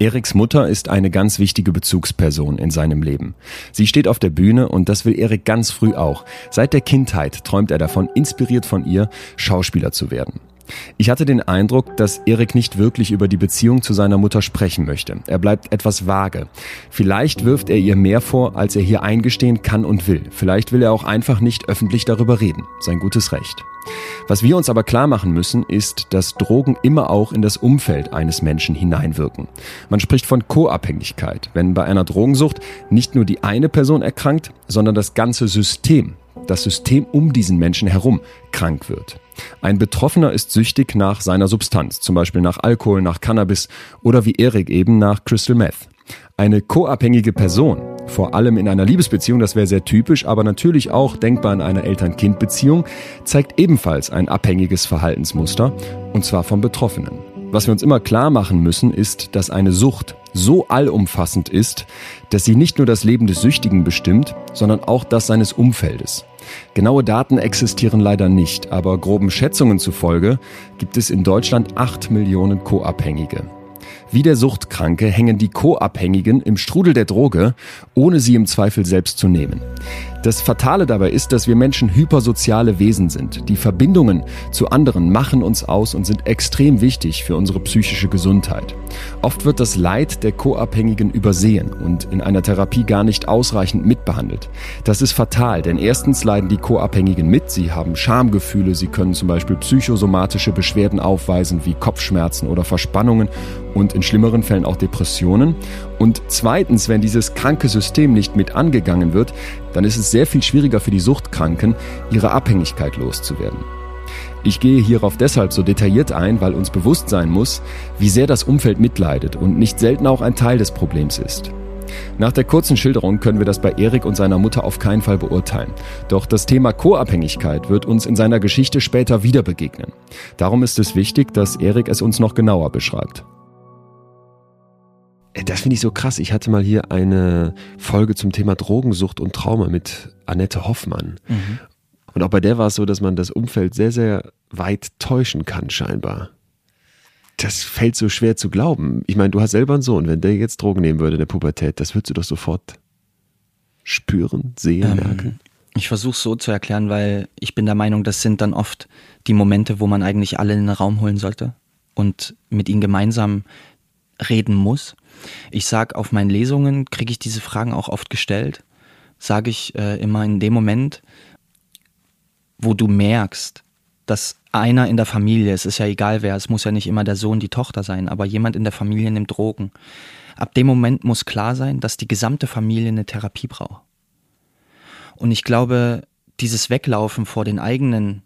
Eriks Mutter ist eine ganz wichtige Bezugsperson in seinem Leben. Sie steht auf der Bühne und das will Erik ganz früh auch. Seit der Kindheit träumt er davon, inspiriert von ihr, Schauspieler zu werden. Ich hatte den Eindruck, dass Erik nicht wirklich über die Beziehung zu seiner Mutter sprechen möchte. Er bleibt etwas vage. Vielleicht wirft er ihr mehr vor, als er hier eingestehen kann und will. Vielleicht will er auch einfach nicht öffentlich darüber reden. Sein gutes Recht. Was wir uns aber klar machen müssen, ist, dass Drogen immer auch in das Umfeld eines Menschen hineinwirken. Man spricht von Co-Abhängigkeit, wenn bei einer Drogensucht nicht nur die eine Person erkrankt, sondern das ganze System, das System um diesen Menschen herum krank wird. Ein Betroffener ist süchtig nach seiner Substanz, zum Beispiel nach Alkohol, nach Cannabis oder wie Erik eben nach Crystal Meth. Eine co-abhängige Person, vor allem in einer Liebesbeziehung, das wäre sehr typisch, aber natürlich auch denkbar in einer Eltern-Kind-Beziehung, zeigt ebenfalls ein abhängiges Verhaltensmuster, und zwar vom Betroffenen. Was wir uns immer klar machen müssen, ist, dass eine Sucht so allumfassend ist, dass sie nicht nur das Leben des Süchtigen bestimmt, sondern auch das seines Umfeldes. Genaue Daten existieren leider nicht, aber groben Schätzungen zufolge gibt es in Deutschland 8 Millionen Co-Abhängige. Wie der Suchtkranke hängen die Co-Abhängigen im Strudel der Droge, ohne sie im Zweifel selbst zu nehmen. Das Fatale dabei ist, dass wir Menschen hypersoziale Wesen sind. Die Verbindungen zu anderen machen uns aus und sind extrem wichtig für unsere psychische Gesundheit. Oft wird das Leid der Co-Abhängigen übersehen und in einer Therapie gar nicht ausreichend mitbehandelt. Das ist fatal, denn erstens leiden die Co-Abhängigen mit, sie haben Schamgefühle, sie können zum Beispiel psychosomatische Beschwerden aufweisen wie Kopfschmerzen oder Verspannungen und in schlimmeren Fällen auch Depressionen. Und zweitens, wenn dieses kranke System nicht mit angegangen wird, dann ist es sehr viel schwieriger für die Suchtkranken, ihre Abhängigkeit loszuwerden. Ich gehe hierauf deshalb so detailliert ein, weil uns bewusst sein muss, wie sehr das Umfeld mitleidet und nicht selten auch ein Teil des Problems ist. Nach der kurzen Schilderung können wir das bei Erik und seiner Mutter auf keinen Fall beurteilen. Doch das Thema Co-Abhängigkeit wird uns in seiner Geschichte später wieder begegnen. Darum ist es wichtig, dass Erik es uns noch genauer beschreibt. Äh, das finde ich so krass. Ich hatte mal hier eine Folge zum Thema Drogensucht und Trauma mit Annette Hoffmann. Mhm. Und auch bei der war es so, dass man das Umfeld sehr, sehr weit täuschen kann, scheinbar. Das fällt so schwer zu glauben. Ich meine, du hast selber einen Sohn. Wenn der jetzt Drogen nehmen würde in der Pubertät, das würdest du doch sofort spüren, sehen, ähm, merken. Ich versuche es so zu erklären, weil ich bin der Meinung, das sind dann oft die Momente, wo man eigentlich alle in den Raum holen sollte und mit ihnen gemeinsam reden muss. Ich sage, auf meinen Lesungen kriege ich diese Fragen auch oft gestellt. Sage ich äh, immer in dem Moment, wo du merkst, dass einer in der Familie, es ist ja egal wer, es muss ja nicht immer der Sohn, die Tochter sein, aber jemand in der Familie nimmt Drogen. Ab dem Moment muss klar sein, dass die gesamte Familie eine Therapie braucht. Und ich glaube, dieses Weglaufen vor den eigenen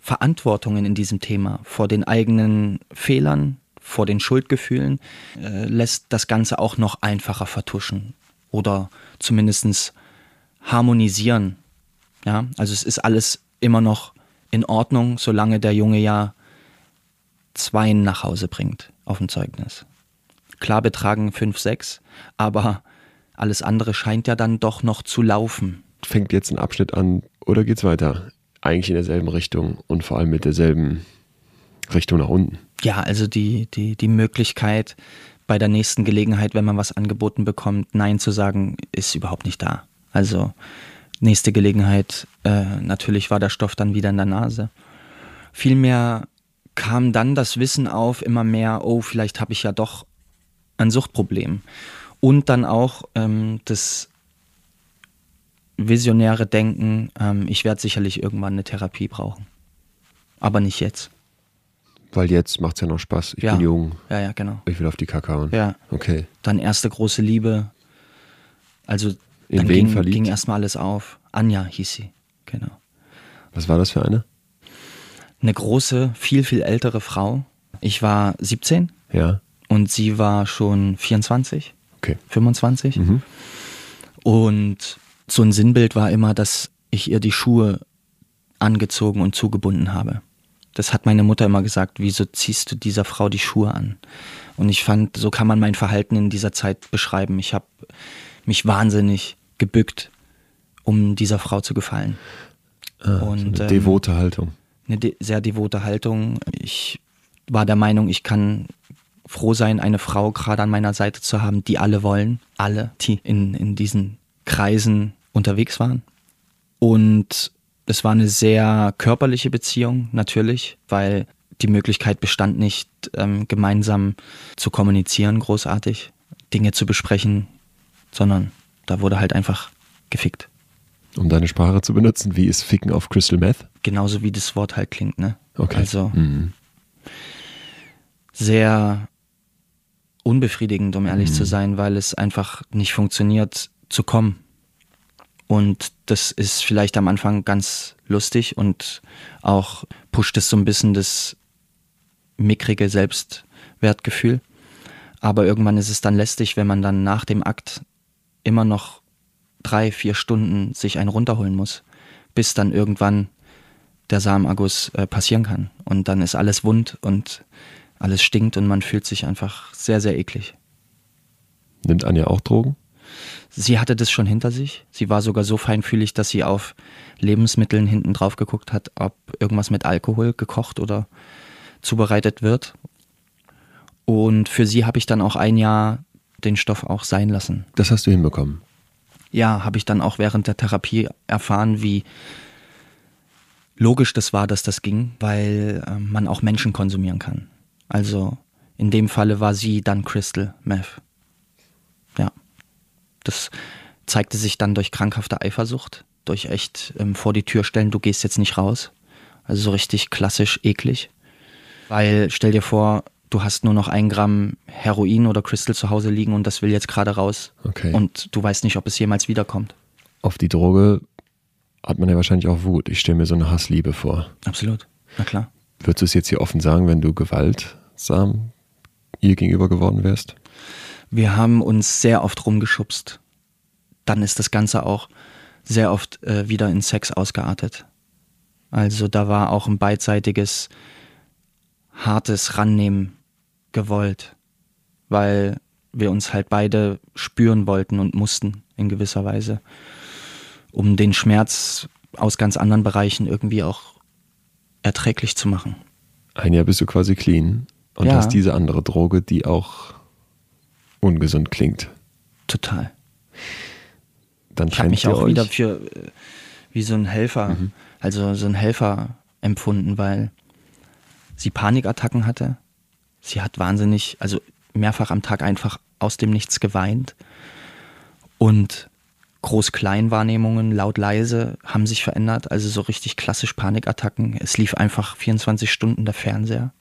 Verantwortungen in diesem Thema, vor den eigenen Fehlern, vor den Schuldgefühlen, äh, lässt das Ganze auch noch einfacher vertuschen oder zumindest harmonisieren. Ja, also es ist alles immer noch in Ordnung, solange der Junge ja zwei nach Hause bringt auf dem Zeugnis. Klar betragen fünf, sechs, aber alles andere scheint ja dann doch noch zu laufen. Fängt jetzt ein Abschnitt an oder geht's weiter? Eigentlich in derselben Richtung und vor allem mit derselben Richtung nach unten. Ja, also die, die, die Möglichkeit, bei der nächsten Gelegenheit, wenn man was angeboten bekommt, Nein zu sagen, ist überhaupt nicht da. Also nächste Gelegenheit, äh, natürlich war der Stoff dann wieder in der Nase. Vielmehr kam dann das Wissen auf, immer mehr, oh, vielleicht habe ich ja doch ein Suchtproblem. Und dann auch ähm, das visionäre Denken, ähm, ich werde sicherlich irgendwann eine Therapie brauchen. Aber nicht jetzt. Weil jetzt macht es ja noch Spaß. Ich ja. bin jung. Ja, ja, genau. Ich will auf die Kakao. Ja. Okay. Dann erste große Liebe. Also In dann wen ging, verliebt? ging erstmal alles auf. Anja hieß sie. Genau. Was war das für eine? Eine große, viel, viel ältere Frau. Ich war 17. Ja. Und sie war schon 24. Okay. 25. Mhm. Und so ein Sinnbild war immer, dass ich ihr die Schuhe angezogen und zugebunden habe. Das hat meine Mutter immer gesagt, wieso ziehst du dieser Frau die Schuhe an? Und ich fand, so kann man mein Verhalten in dieser Zeit beschreiben. Ich habe mich wahnsinnig gebückt, um dieser Frau zu gefallen. Ah, und, so eine ähm, devote Haltung. Eine de sehr devote Haltung. Ich war der Meinung, ich kann froh sein, eine Frau gerade an meiner Seite zu haben, die alle wollen, alle, die in, in diesen Kreisen unterwegs waren. Und es war eine sehr körperliche Beziehung, natürlich, weil die Möglichkeit bestand nicht, ähm, gemeinsam zu kommunizieren, großartig, Dinge zu besprechen, sondern da wurde halt einfach gefickt. Um deine Sprache zu benutzen, wie ist Ficken auf Crystal Meth? Genauso wie das Wort halt klingt, ne? Okay. Also mhm. sehr unbefriedigend, um ehrlich mhm. zu sein, weil es einfach nicht funktioniert, zu kommen. Und das ist vielleicht am Anfang ganz lustig und auch pusht es so ein bisschen das mickrige Selbstwertgefühl. Aber irgendwann ist es dann lästig, wenn man dann nach dem Akt immer noch drei, vier Stunden sich einen runterholen muss, bis dann irgendwann der Samenerguss äh, passieren kann. Und dann ist alles wund und alles stinkt und man fühlt sich einfach sehr, sehr eklig. Nimmt Anja auch Drogen? Sie hatte das schon hinter sich. Sie war sogar so feinfühlig, dass sie auf Lebensmitteln hinten drauf geguckt hat, ob irgendwas mit Alkohol gekocht oder zubereitet wird. Und für sie habe ich dann auch ein Jahr den Stoff auch sein lassen. Das hast du hinbekommen? Ja, habe ich dann auch während der Therapie erfahren, wie logisch das war, dass das ging, weil äh, man auch Menschen konsumieren kann. Also in dem Falle war sie dann Crystal Meth. Das zeigte sich dann durch krankhafte Eifersucht, durch echt ähm, vor die Tür stellen, du gehst jetzt nicht raus. Also so richtig klassisch eklig. Weil stell dir vor, du hast nur noch ein Gramm Heroin oder Crystal zu Hause liegen und das will jetzt gerade raus. Okay. Und du weißt nicht, ob es jemals wiederkommt. Auf die Droge hat man ja wahrscheinlich auch Wut. Ich stelle mir so eine Hassliebe vor. Absolut. Na klar. Würdest du es jetzt hier offen sagen, wenn du gewaltsam ihr gegenüber geworden wärst? Wir haben uns sehr oft rumgeschubst. Dann ist das Ganze auch sehr oft äh, wieder in Sex ausgeartet. Also da war auch ein beidseitiges hartes Rannehmen gewollt, weil wir uns halt beide spüren wollten und mussten in gewisser Weise, um den Schmerz aus ganz anderen Bereichen irgendwie auch erträglich zu machen. Ein Jahr bist du quasi clean und ja. hast diese andere Droge, die auch ungesund klingt. Total. Dann ich habe mich auch euch? wieder für äh, wie so ein Helfer, mhm. also so ein Helfer empfunden, weil sie Panikattacken hatte. Sie hat wahnsinnig, also mehrfach am Tag einfach aus dem Nichts geweint. Und Groß-Klein-Wahrnehmungen, laut-leise, haben sich verändert. Also so richtig klassisch Panikattacken. Es lief einfach 24 Stunden der Fernseher.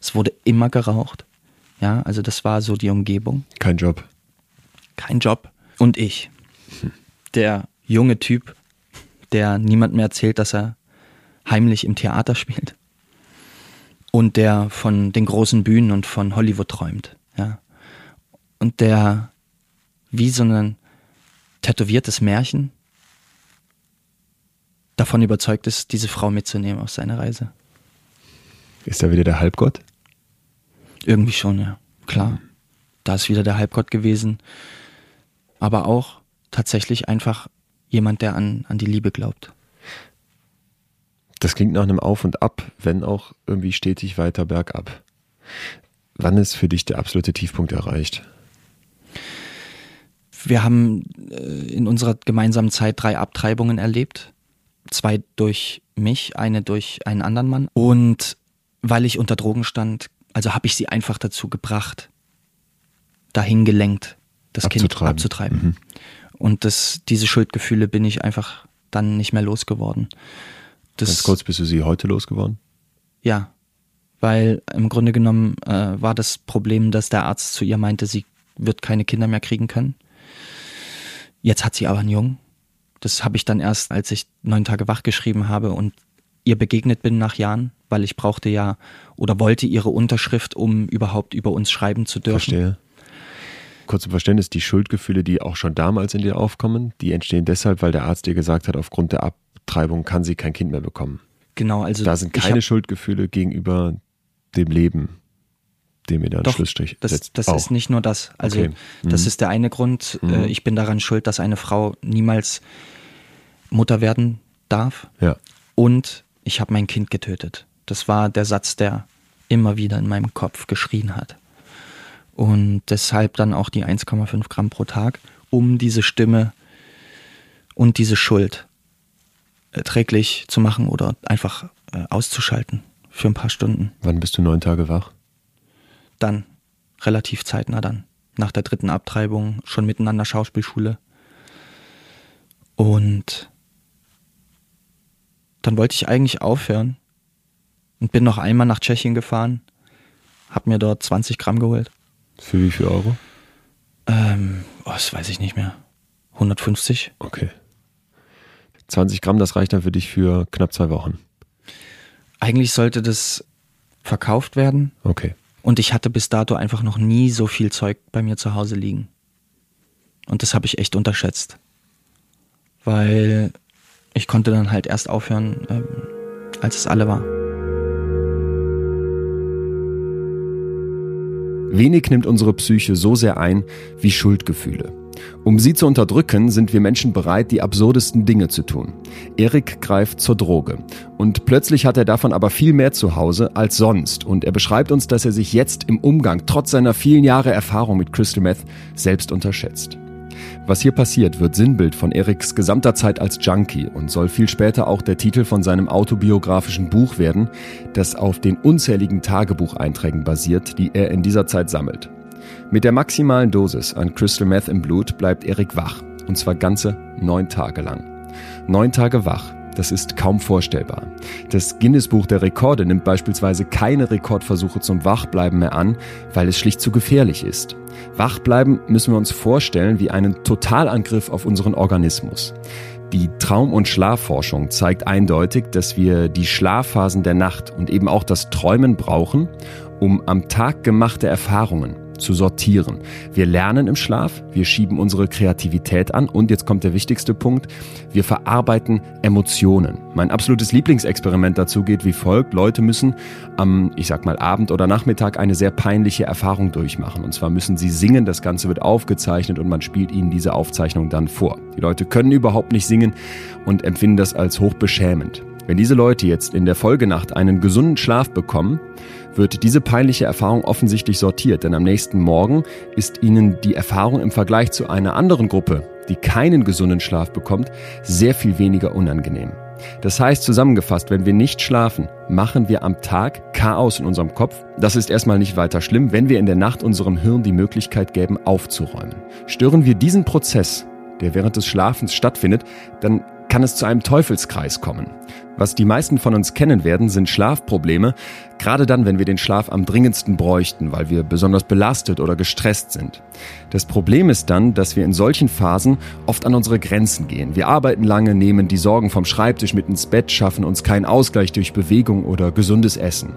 Es wurde immer geraucht. Ja, also das war so die Umgebung. Kein Job. Kein Job. Und ich, der junge Typ, der niemand mehr erzählt, dass er heimlich im Theater spielt und der von den großen Bühnen und von Hollywood träumt, ja. Und der wie so ein tätowiertes Märchen davon überzeugt ist, diese Frau mitzunehmen auf seine Reise. Ist er wieder der Halbgott? Irgendwie schon, ja. Klar. Da ist wieder der Halbgott gewesen. Aber auch tatsächlich einfach jemand, der an, an die Liebe glaubt. Das klingt nach einem Auf und Ab, wenn auch irgendwie stetig weiter bergab. Wann ist für dich der absolute Tiefpunkt erreicht? Wir haben äh, in unserer gemeinsamen Zeit drei Abtreibungen erlebt. Zwei durch mich, eine durch einen anderen Mann. Und weil ich unter Drogen stand, also habe ich sie einfach dazu gebracht, dahin gelenkt, das Kind abzutreiben. Mhm. Und das, diese Schuldgefühle bin ich einfach dann nicht mehr losgeworden. Das, Ganz kurz, bist du sie heute losgeworden? Ja, weil im Grunde genommen äh, war das Problem, dass der Arzt zu ihr meinte, sie wird keine Kinder mehr kriegen können. Jetzt hat sie aber einen Jungen. Das habe ich dann erst, als ich neun Tage wach geschrieben habe und ihr begegnet bin nach Jahren, weil ich brauchte ja oder wollte ihre Unterschrift, um überhaupt über uns schreiben zu dürfen. Verstehe. Kurz zum Verständnis, die Schuldgefühle, die auch schon damals in dir aufkommen, die entstehen deshalb, weil der Arzt dir gesagt hat, aufgrund der Ab Abtreibung kann sie kein Kind mehr bekommen. Genau, also Da sind keine hab- Schuldgefühle gegenüber dem Leben, dem ihr da einen Doch, Schlussstrich Das, setzt. das Auch. ist nicht nur das. Also Okay. das Mhm. ist der eine Grund. Mhm. Äh, ich bin daran schuld, dass eine Frau niemals Mutter werden darf. Ja. Und ich habe mein Kind getötet. Das war der Satz, der immer wieder in meinem Kopf geschrien hat. Und deshalb dann auch die 1,5 Gramm pro Tag, um diese Stimme und diese Schuld erträglich zu machen oder einfach äh, auszuschalten für ein paar Stunden. Wann bist du neun Tage wach? Dann, relativ zeitnah dann. Nach der dritten Abtreibung, schon mitten an der Schauspielschule. Und dann wollte ich eigentlich aufhören und bin noch einmal nach Tschechien gefahren, hab mir dort 20 Gramm geholt. Für wie viel Euro? Ähm, oh, das weiß ich nicht mehr. 150? Okay. 20 Gramm, das reicht dann für dich für knapp zwei Wochen. Eigentlich sollte das verkauft werden Okay. und ich hatte bis dato einfach noch nie so viel Zeug bei mir zu Hause liegen. Und das habe ich echt unterschätzt. Weil ich konnte dann halt erst aufhören, ähm, als es alle war. Wenig nimmt unsere Psyche so sehr ein wie Schuldgefühle. Um sie zu unterdrücken, sind wir Menschen bereit, die absurdesten Dinge zu tun. Erik greift zur Droge. Und plötzlich hat er davon aber viel mehr zu Hause als sonst. Und er beschreibt uns, dass er sich jetzt im Umgang, trotz seiner vielen Jahre Erfahrung mit Crystal Meth, selbst unterschätzt. Was hier passiert, wird Sinnbild von Eriks gesamter Zeit als Junkie und soll viel später auch der Titel von seinem autobiografischen Buch werden, das auf den unzähligen Tagebucheinträgen basiert, die er in dieser Zeit sammelt. Mit der maximalen Dosis an Crystal Meth im Blut bleibt Erik wach, und zwar ganze neun Tage lang. Neun Tage wach, das ist kaum vorstellbar. Das Guinness-Buch der Rekorde nimmt beispielsweise keine Rekordversuche zum Wachbleiben mehr an, weil es schlicht zu gefährlich ist. Wachbleiben müssen wir uns vorstellen wie einen Totalangriff auf unseren Organismus. Die Traum- und Schlafforschung zeigt eindeutig, dass wir die Schlafphasen der Nacht und eben auch das Träumen brauchen, um am Tag gemachte Erfahrungen zu sortieren. Wir lernen im Schlaf, wir schieben unsere Kreativität an und jetzt kommt der wichtigste Punkt, wir verarbeiten Emotionen. Mein absolutes Lieblingsexperiment dazu geht wie folgt. Leute müssen am, ich sag mal, Abend oder Nachmittag eine sehr peinliche Erfahrung durchmachen. Und zwar müssen sie singen, das Ganze wird aufgezeichnet und man spielt ihnen diese Aufzeichnung dann vor. Die Leute können überhaupt nicht singen und empfinden das als hochbeschämend. Wenn diese Leute jetzt in der Folgenacht einen gesunden Schlaf bekommen, wird diese peinliche Erfahrung offensichtlich sortiert, denn am nächsten Morgen ist ihnen die Erfahrung im Vergleich zu einer anderen Gruppe, die keinen gesunden Schlaf bekommt, sehr viel weniger unangenehm. Das heißt zusammengefasst, wenn wir nicht schlafen, machen wir am Tag Chaos in unserem Kopf. Das ist erstmal nicht weiter schlimm, wenn wir in der Nacht unserem Hirn die Möglichkeit geben, aufzuräumen. Stören wir diesen Prozess, der während des Schlafens stattfindet, dann kann es zu einem Teufelskreis kommen. Was die meisten von uns kennen werden, sind Schlafprobleme, gerade dann, wenn wir den Schlaf am dringendsten bräuchten, weil wir besonders belastet oder gestresst sind. Das Problem ist dann, dass wir in solchen Phasen oft an unsere Grenzen gehen. Wir arbeiten lange, nehmen die Sorgen vom Schreibtisch mit ins Bett, schaffen uns keinen Ausgleich durch Bewegung oder gesundes Essen.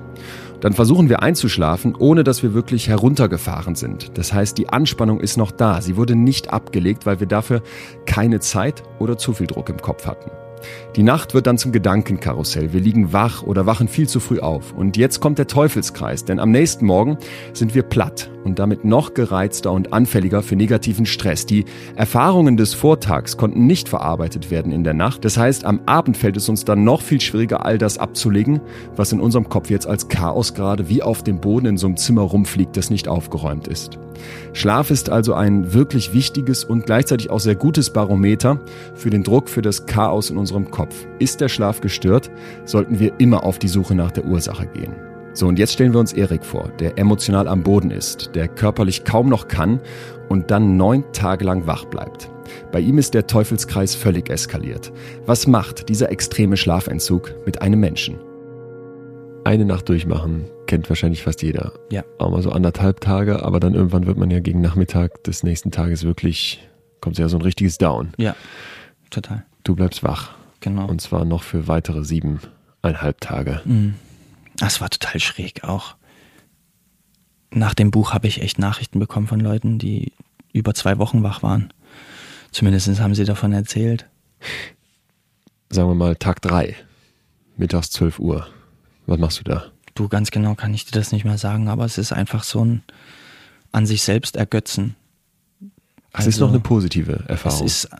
Dann versuchen wir einzuschlafen, ohne dass wir wirklich heruntergefahren sind. Das heißt, die Anspannung ist noch da. Sie wurde nicht abgelegt, weil wir dafür keine Zeit oder zu viel Druck im Kopf hatten. Die Nacht wird dann zum Gedankenkarussell. Wir liegen wach oder wachen viel zu früh auf. Und jetzt kommt der Teufelskreis, denn am nächsten Morgen sind wir platt und damit noch gereizter und anfälliger für negativen Stress. Die Erfahrungen des Vortags konnten nicht verarbeitet werden in der Nacht. Das heißt, am Abend fällt es uns dann noch viel schwieriger, all das abzulegen, was in unserem Kopf jetzt als Chaos gerade wie auf dem Boden in so einem Zimmer rumfliegt, das nicht aufgeräumt ist. Schlaf ist also ein wirklich wichtiges und gleichzeitig auch sehr gutes Barometer für den Druck für das Chaos in unserem Kopf. Ist der Schlaf gestört, sollten wir immer auf die Suche nach der Ursache gehen. So, und jetzt stellen wir uns Erik vor, der emotional am Boden ist, der körperlich kaum noch kann und dann neun Tage lang wach bleibt. Bei ihm ist der Teufelskreis völlig eskaliert. Was macht dieser extreme Schlafentzug mit einem Menschen? Eine Nacht durchmachen kennt wahrscheinlich fast jeder. Ja. Auch mal so anderthalb Tage, aber dann irgendwann wird man ja gegen Nachmittag des nächsten Tages wirklich, kommt ja so ein richtiges Down. Ja, total. Du bleibst wach. Genau. Und zwar noch für weitere siebeneinhalb Tage. Mhm. Das war total schräg auch. Nach dem Buch habe ich echt Nachrichten bekommen von Leuten, die über zwei Wochen wach waren. Zumindest haben sie davon erzählt. sagen wir mal, Tag drei, mittags 12 Uhr. Was machst du da? Du, ganz genau kann ich dir das nicht mehr sagen, aber es ist einfach so ein an sich selbst ergötzen. Es ist noch eine positive Es Erfahrung. ist, äh,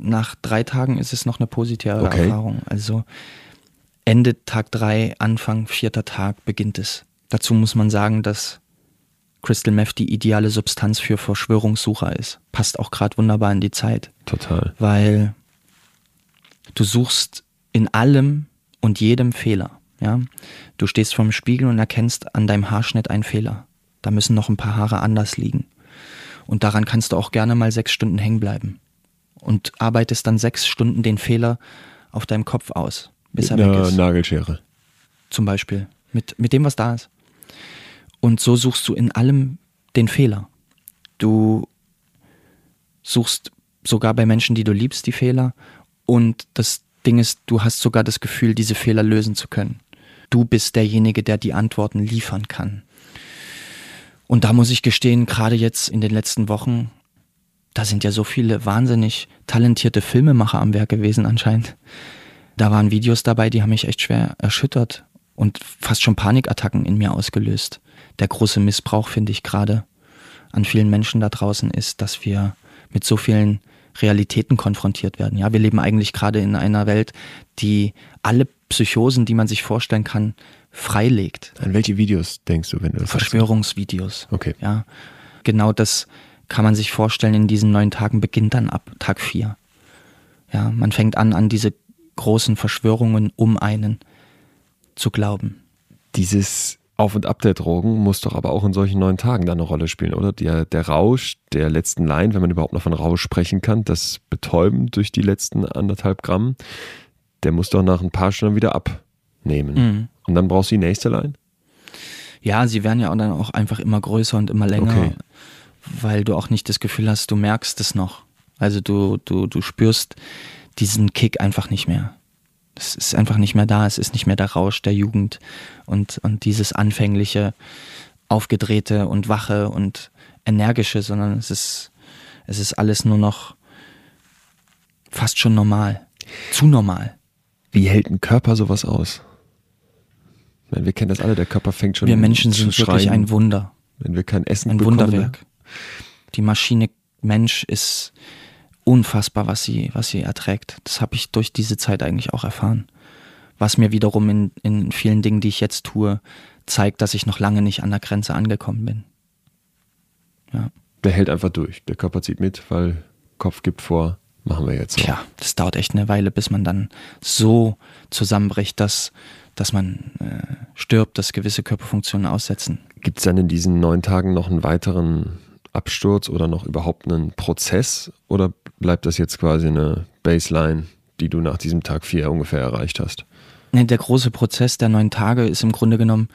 nach drei Tagen ist es noch eine positive Okay. Erfahrung. Also Ende Tag drei, Anfang vierter Tag beginnt es. Dazu muss man sagen, dass Crystal Meth die ideale Substanz für Verschwörungssucher ist. Passt auch gerade wunderbar in die Zeit, Total. weil du suchst in allem und jedem Fehler. Ja? Du stehst vorm Spiegel und erkennst an deinem Haarschnitt einen Fehler. Da müssen noch ein paar Haare anders liegen. Und daran kannst du auch gerne mal sechs Stunden hängen bleiben. Und arbeitest dann sechs Stunden den Fehler auf deinem Kopf aus, bis Mit er weg ist. Nagelschere. Zum Beispiel. Mit, mit dem, was da ist. Und so suchst du in allem den Fehler. Du suchst sogar bei Menschen, die du liebst, die Fehler. Und das Ding ist, du hast sogar das Gefühl, diese Fehler lösen zu können. Du bist derjenige, der die Antworten liefern kann. Und da muss ich gestehen, gerade jetzt in den letzten Wochen, da sind ja so viele wahnsinnig talentierte Filmemacher am Werk gewesen anscheinend. Da waren Videos dabei, die haben mich echt schwer erschüttert und fast schon Panikattacken in mir ausgelöst. Der große Missbrauch, finde ich gerade, an vielen Menschen da draußen ist, dass wir mit so vielen Realitäten konfrontiert werden. Ja, wir leben eigentlich gerade in einer Welt, die alle Psychosen, die man sich vorstellen kann, freilegt. An welche Videos denkst du, wenn du das? Verschwörungsvideos. Okay. Ja, genau das kann man sich vorstellen. In diesen neun Tagen beginnt dann ab Tag vier. Ja, man fängt an, an diese großen Verschwörungen um einen zu glauben. Dieses Auf und Ab der Drogen muss doch aber auch in solchen neun Tagen dann eine Rolle spielen, oder? Der, der Rausch der letzten Line, wenn man überhaupt noch von Rausch sprechen kann, das Betäuben durch die letzten anderthalb Gramm, der muss doch nach ein paar Stunden wieder abnehmen. Mhm. Und dann brauchst du die nächste Line? Ja, sie werden ja auch dann auch einfach immer größer und immer länger, Okay. Weil du auch nicht das Gefühl hast, du merkst es noch. Also du, du, du spürst diesen Kick einfach nicht mehr. Es ist einfach nicht mehr da, es ist nicht mehr der Rausch der Jugend und, und dieses anfängliche, aufgedrehte und wache und energische, sondern es ist, es ist alles nur noch fast schon normal. Zu normal. Wie hält ein Körper sowas aus? Ich meine, wir kennen das alle, der Körper fängt schon Wir an Menschen zu sind wirklich schreien, ein Wunder. wenn wir kein Essen Ein bekommen. Wunderwerk. Die Maschine Mensch ist unfassbar, was sie, was sie erträgt. Das habe ich durch diese Zeit eigentlich auch erfahren. Was mir wiederum in, in vielen Dingen, die ich jetzt tue, zeigt, dass ich noch lange nicht an der Grenze angekommen bin. Ja. Der hält einfach durch. Der Körper zieht mit, weil Kopf gibt vor, machen wir jetzt so. Tja, das dauert echt eine Weile, bis man dann so zusammenbricht, dass, dass man äh, stirbt, dass gewisse Körperfunktionen aussetzen. Gibt es dann in diesen neun Tagen noch einen weiteren Absturz oder noch überhaupt einen Prozess? Oder bleibt das jetzt quasi eine Baseline, die du nach diesem Tag vier ungefähr erreicht hast? Der große Prozess der neun Tage ist im Grunde genommen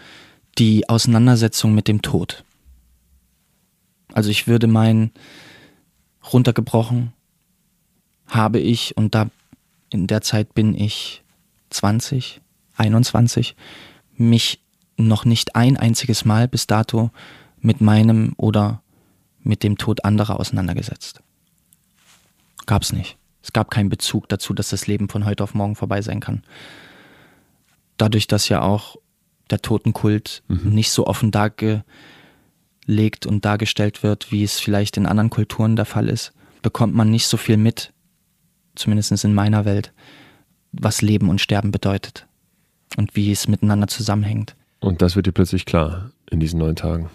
die Auseinandersetzung mit dem Tod. Also ich würde meinen, runtergebrochen habe ich, und da in der Zeit bin ich 20, 21, mich noch nicht ein einziges Mal bis dato mit meinem oder mit dem Tod anderer auseinandergesetzt. Gab's nicht. Es gab keinen Bezug dazu, dass das Leben von heute auf morgen vorbei sein kann dadurch, dass ja auch der Totenkult nicht so offen dargelegt und dargestellt wird, wie es vielleicht in anderen Kulturen der Fall ist, bekommt man nicht so viel mit, zumindest in meiner Welt, was Leben und Sterben bedeutet und wie es miteinander zusammenhängt. Und das wird dir plötzlich klar in diesen neun Tagen.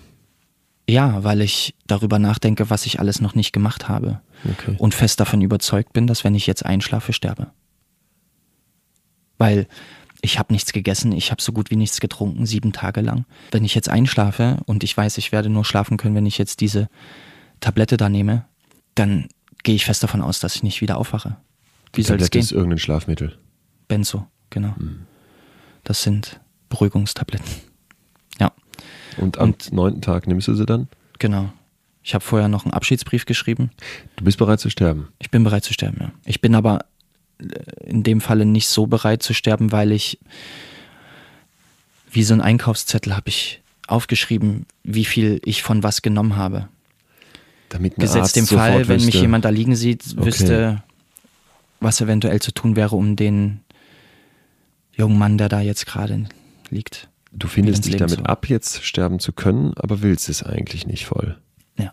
Ja, weil ich darüber nachdenke, was ich alles noch nicht gemacht habe Okay. und fest davon überzeugt bin, dass wenn ich jetzt einschlafe, sterbe. Weil ich habe nichts gegessen, ich habe so gut wie nichts getrunken, sieben Tage lang. Wenn ich jetzt einschlafe und ich weiß, ich werde nur schlafen können, wenn ich jetzt diese Tablette da nehme, dann gehe ich fest davon aus, dass ich nicht wieder aufwache. Wie soll das gehen? ist irgendein Schlafmittel. Benzo, genau. Das sind Beruhigungstabletten. Und am Und- neunten Tag nimmst du sie dann? genau. Ich habe vorher noch einen Abschiedsbrief geschrieben. Du bist bereit zu sterben. Ich bin bereit zu sterben, ja. Ich bin aber äh, in dem Falle nicht so bereit zu sterben, weil ich wie so ein Einkaufszettel habe ich aufgeschrieben, wie viel ich von was genommen habe. Damit ein Gesetzt Arzt dem Fall, wenn mich wüsste, jemand da liegen sieht, Okay. wüsste, was eventuell zu tun wäre, um den jungen Mann, der da jetzt gerade liegt. Du findest dich damit zu- ab, jetzt sterben zu können, aber willst es eigentlich nicht voll. Ja.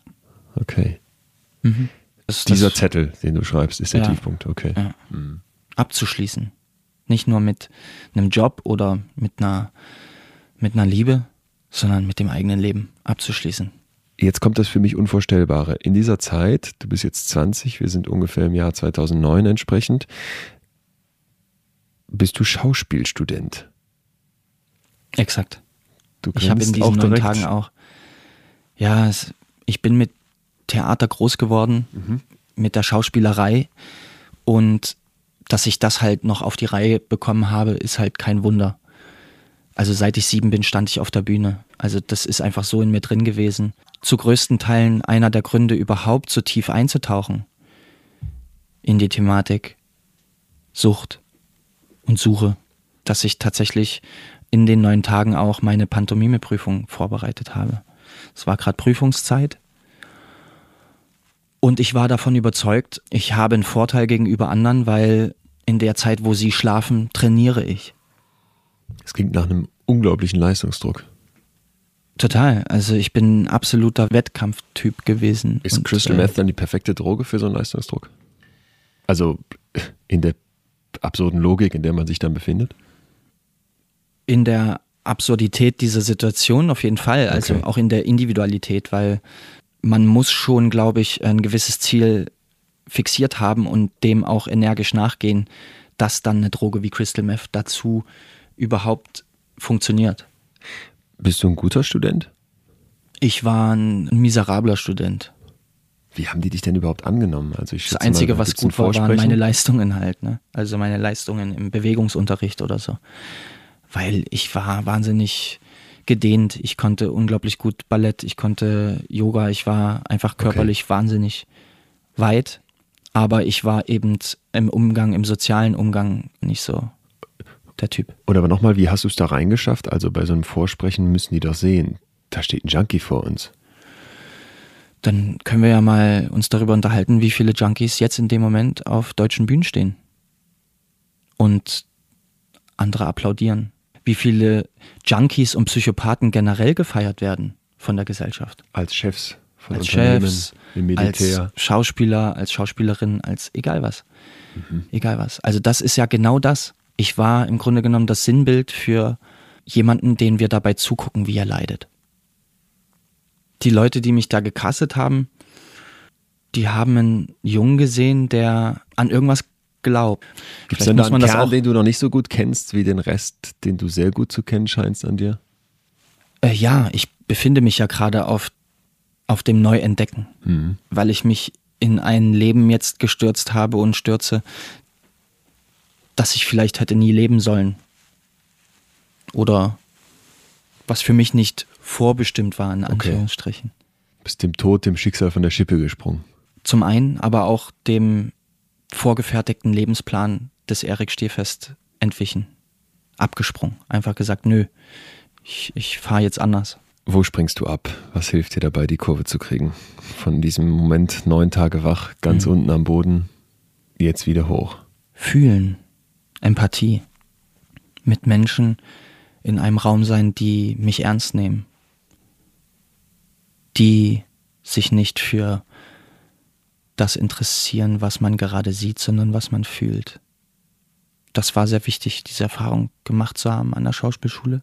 Okay. Das, Dieser das Zettel, den du schreibst, ist der Ja. Tiefpunkt. Okay. Ja. abzuschließen. Nicht nur mit einem Job oder mit einer, mit einer Liebe, sondern mit dem eigenen Leben abzuschließen. Jetzt kommt das für mich Unvorstellbare. In dieser Zeit, du bist jetzt 20, wir sind ungefähr im Jahr 2009 entsprechend, bist du Schauspielstudent. Exakt. Du Ich habe in diesen auch neun Tagen auch. Ja, es, ich bin mit Theater groß geworden, Mhm. mit der Schauspielerei und dass ich das halt noch auf die Reihe bekommen habe, ist halt kein Wunder. Also seit ich sieben bin, stand ich auf der Bühne. Also das ist einfach so in mir drin gewesen. Zu größten Teilen einer der Gründe, überhaupt so tief einzutauchen in die Thematik Sucht und Suche, dass ich tatsächlich in den neun Tagen auch meine Pantomime-Prüfung vorbereitet habe. Es war gerade Prüfungszeit und ich war davon überzeugt, ich habe einen Vorteil gegenüber anderen, weil in der Zeit, wo sie schlafen, trainiere ich. Es klingt nach einem unglaublichen Leistungsdruck. Total. Also ich bin ein absoluter Wettkampftyp gewesen. Ist Und, Crystal äh, Meth dann die perfekte Droge für so einen Leistungsdruck? Also in der absurden Logik, in der man sich dann befindet? In der Absurdität dieser Situation auf jeden Fall, also Okay. auch in der Individualität, weil man muss schon, glaube ich, ein gewisses Ziel fixiert haben und dem auch energisch nachgehen, dass dann eine Droge wie Crystal Meth dazu überhaupt funktioniert. Bist du ein guter Student? Ich war ein miserabler Student. Wie haben die dich denn überhaupt angenommen? Also ich Das Einzige, mal, was gut war, waren meine Leistungen halt. Ne? Also meine Leistungen im Bewegungsunterricht oder so. Weil ich war wahnsinnig gedehnt. Ich konnte unglaublich gut Ballett, ich konnte Yoga, ich war einfach körperlich wahnsinnig weit. Aber ich war eben im Umgang, im sozialen Umgang nicht so der Typ. Und aber nochmal, wie hast du es da reingeschafft? Also bei so einem Vorsprechen müssen die doch sehen, da steht ein Junkie vor uns. Dann können wir ja mal uns darüber unterhalten, wie viele Junkies jetzt in dem Moment auf deutschen Bühnen stehen. Und andere applaudieren. Wie viele Junkies und Psychopathen generell gefeiert werden von der Gesellschaft. Als Chefs von Als Unternehmen, Chefs, im Militär. als Schauspieler, als Schauspielerin, als egal was. Mhm. Egal was. Also das ist ja genau das. Ich war im Grunde genommen das Sinnbild für jemanden, den wir dabei zugucken, wie er leidet. Die Leute, die mich da gecastet haben, die haben einen Jungen gesehen, der an irgendwas glaubt. Gibt es denn da einen man das Kern, auch den du noch nicht so gut kennst, wie den Rest, den du sehr gut zu kennen scheinst an dir? Äh, ja, ich befinde mich ja gerade auf, auf dem Neuentdecken, Mhm. weil ich mich in ein Leben jetzt gestürzt habe und stürze, das ich vielleicht hätte nie leben sollen. Oder was für mich nicht vorbestimmt war, in Anführungsstrichen. Bist dem Tod, dem Schicksal von der Schippe gesprungen. Zum einen, aber auch dem vorgefertigten Lebensplan des Erik Stehfest entwichen. Abgesprungen. Einfach gesagt, nö, ich, ich fahre jetzt anders. Wo springst du ab? Was hilft dir dabei, die Kurve zu kriegen? Von diesem Moment neun Tage wach, ganz Mhm. unten am Boden, jetzt wieder hoch. Fühlen, Empathie, mit Menschen in einem Raum sein, die mich ernst nehmen, die sich nicht für das interessieren, was man gerade sieht, sondern was man fühlt. Das war sehr wichtig, diese Erfahrung gemacht zu haben an der Schauspielschule.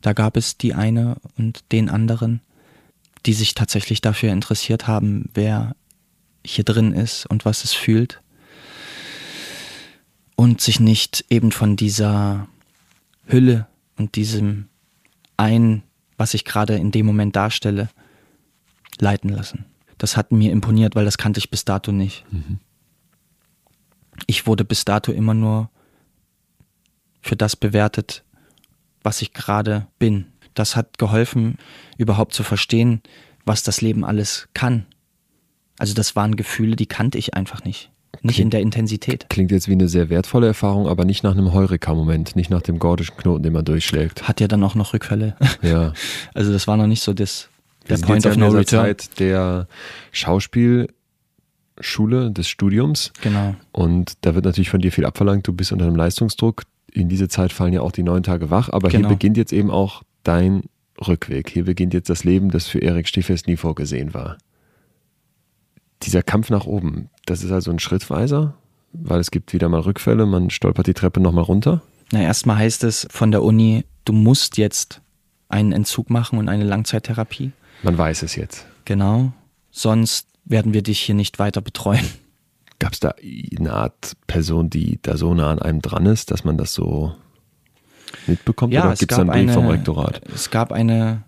Da gab es die eine und den anderen, die sich tatsächlich dafür interessiert haben, wer hier drin ist und was es fühlt und sich nicht eben von dieser Hülle und diesem ein, was ich gerade in dem Moment darstelle, leiten lassen. Das hat mir imponiert, weil das kannte ich bis dato nicht. Ich wurde bis dato immer nur für das bewertet, was ich gerade bin. Das hat geholfen, überhaupt zu verstehen, was das Leben alles kann. Also das waren Gefühle, die kannte ich einfach nicht. Nicht Okay. in der Intensität. Klingt jetzt wie eine sehr wertvolle Erfahrung, aber nicht nach einem Heureka-Moment, nicht nach dem gordischen Knoten, den man durchschlägt. Hat ja dann auch noch Rückfälle. Ja. Also das war noch nicht so das, Wir der Point of ja no return. Zeit der Schauspiel Schule des Studiums. Genau. Und da wird natürlich von dir viel abverlangt. Du bist unter einem Leistungsdruck. In diese Zeit fallen ja auch die neun Tage wach. Aber Genau. hier beginnt jetzt eben auch dein Rückweg. Hier beginnt jetzt das Leben, das für Erik Stiefels nie vorgesehen war. Dieser Kampf nach oben, das ist also ein Schrittweiser, weil es gibt wieder mal Rückfälle, man stolpert die Treppe nochmal runter. Na, erstmal heißt es von der Uni, du musst jetzt einen Entzug machen und eine Langzeittherapie. Man weiß es jetzt. Genau. Sonst werden wir dich hier nicht weiter betreuen. Gab es da eine Art Person, die da so nah an einem dran ist, dass man das so mitbekommt? Ja, Oder es gibt es einen Brief vom eine- Rektorat? Es gab eine,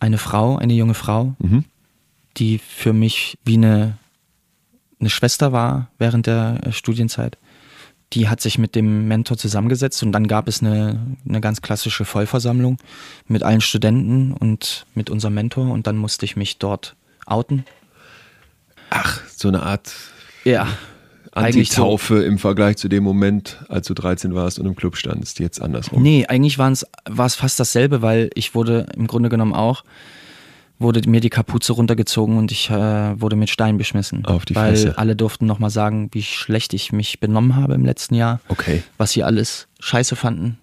eine Frau, eine junge Frau, Mhm. die für mich wie eine, eine Schwester war während der Studienzeit. Die hat sich mit dem Mentor zusammengesetzt und dann gab es eine, eine ganz klassische Vollversammlung mit allen Studenten und mit unserem Mentor und dann musste ich mich dort outen. Ach, so eine Art Ja, eigentlich so. Antitaufe im Vergleich zu dem Moment, als du 13 warst und im Club standest, jetzt andersrum. Nee, eigentlich war es fast dasselbe, weil ich wurde im Grunde genommen auch, wurde mir die Kapuze runtergezogen und ich äh, wurde mit Stein beschmissen. Auf die weil Fresse. alle durften nochmal sagen, wie schlecht ich mich benommen habe im letzten Jahr, Okay. was sie alles scheiße fanden,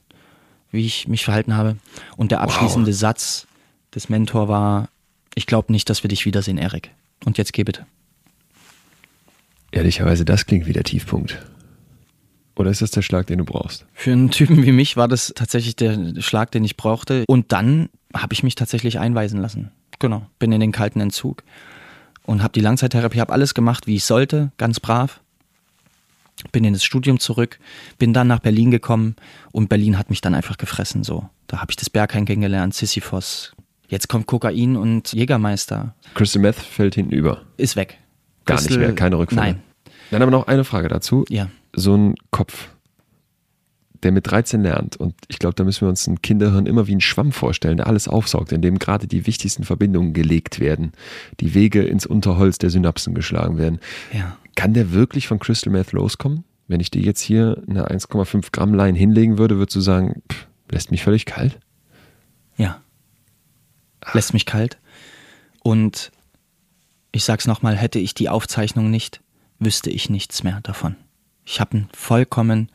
wie ich mich verhalten habe. Und der abschließende Satz des Mentor war, ich glaube nicht, dass wir dich wiedersehen, Erik. Und jetzt geh bitte. Ehrlicherweise, das klingt wie der Tiefpunkt. Oder ist das der Schlag, den du brauchst? Für einen Typen wie mich war das tatsächlich der Schlag, den ich brauchte. Und dann habe ich mich tatsächlich einweisen lassen. Genau. Bin in den kalten Entzug und habe die Langzeittherapie, habe alles gemacht, wie ich sollte, ganz brav. Bin in das Studium zurück, bin dann nach Berlin gekommen und Berlin hat mich dann einfach gefressen. So, da habe ich das Berghain kennengelernt, Sisyphos. Jetzt kommt Kokain und Jägermeister. Crystal Meth fällt hinten über. Ist weg. Gar nicht Crystal- mehr, keine Rückfälle. Nein. Dann aber noch eine Frage dazu. Ja. So ein Kopf, der mit 13 lernt, und ich glaube, da müssen wir uns ein Kinderhirn immer wie ein Schwamm vorstellen, der alles aufsaugt, in dem gerade die wichtigsten Verbindungen gelegt werden, die Wege ins Unterholz der Synapsen geschlagen werden. Ja. Kann der wirklich von Crystal Meth loskommen? Wenn ich dir jetzt hier eine 1,5 Gramm Line hinlegen würde, würdest du sagen, pff, lässt mich völlig kalt? Ja. Lässt mich kalt. Und ich sag's nochmal, hätte ich die Aufzeichnung nicht, wüsste ich nichts mehr davon. Ich habe ein vollkommen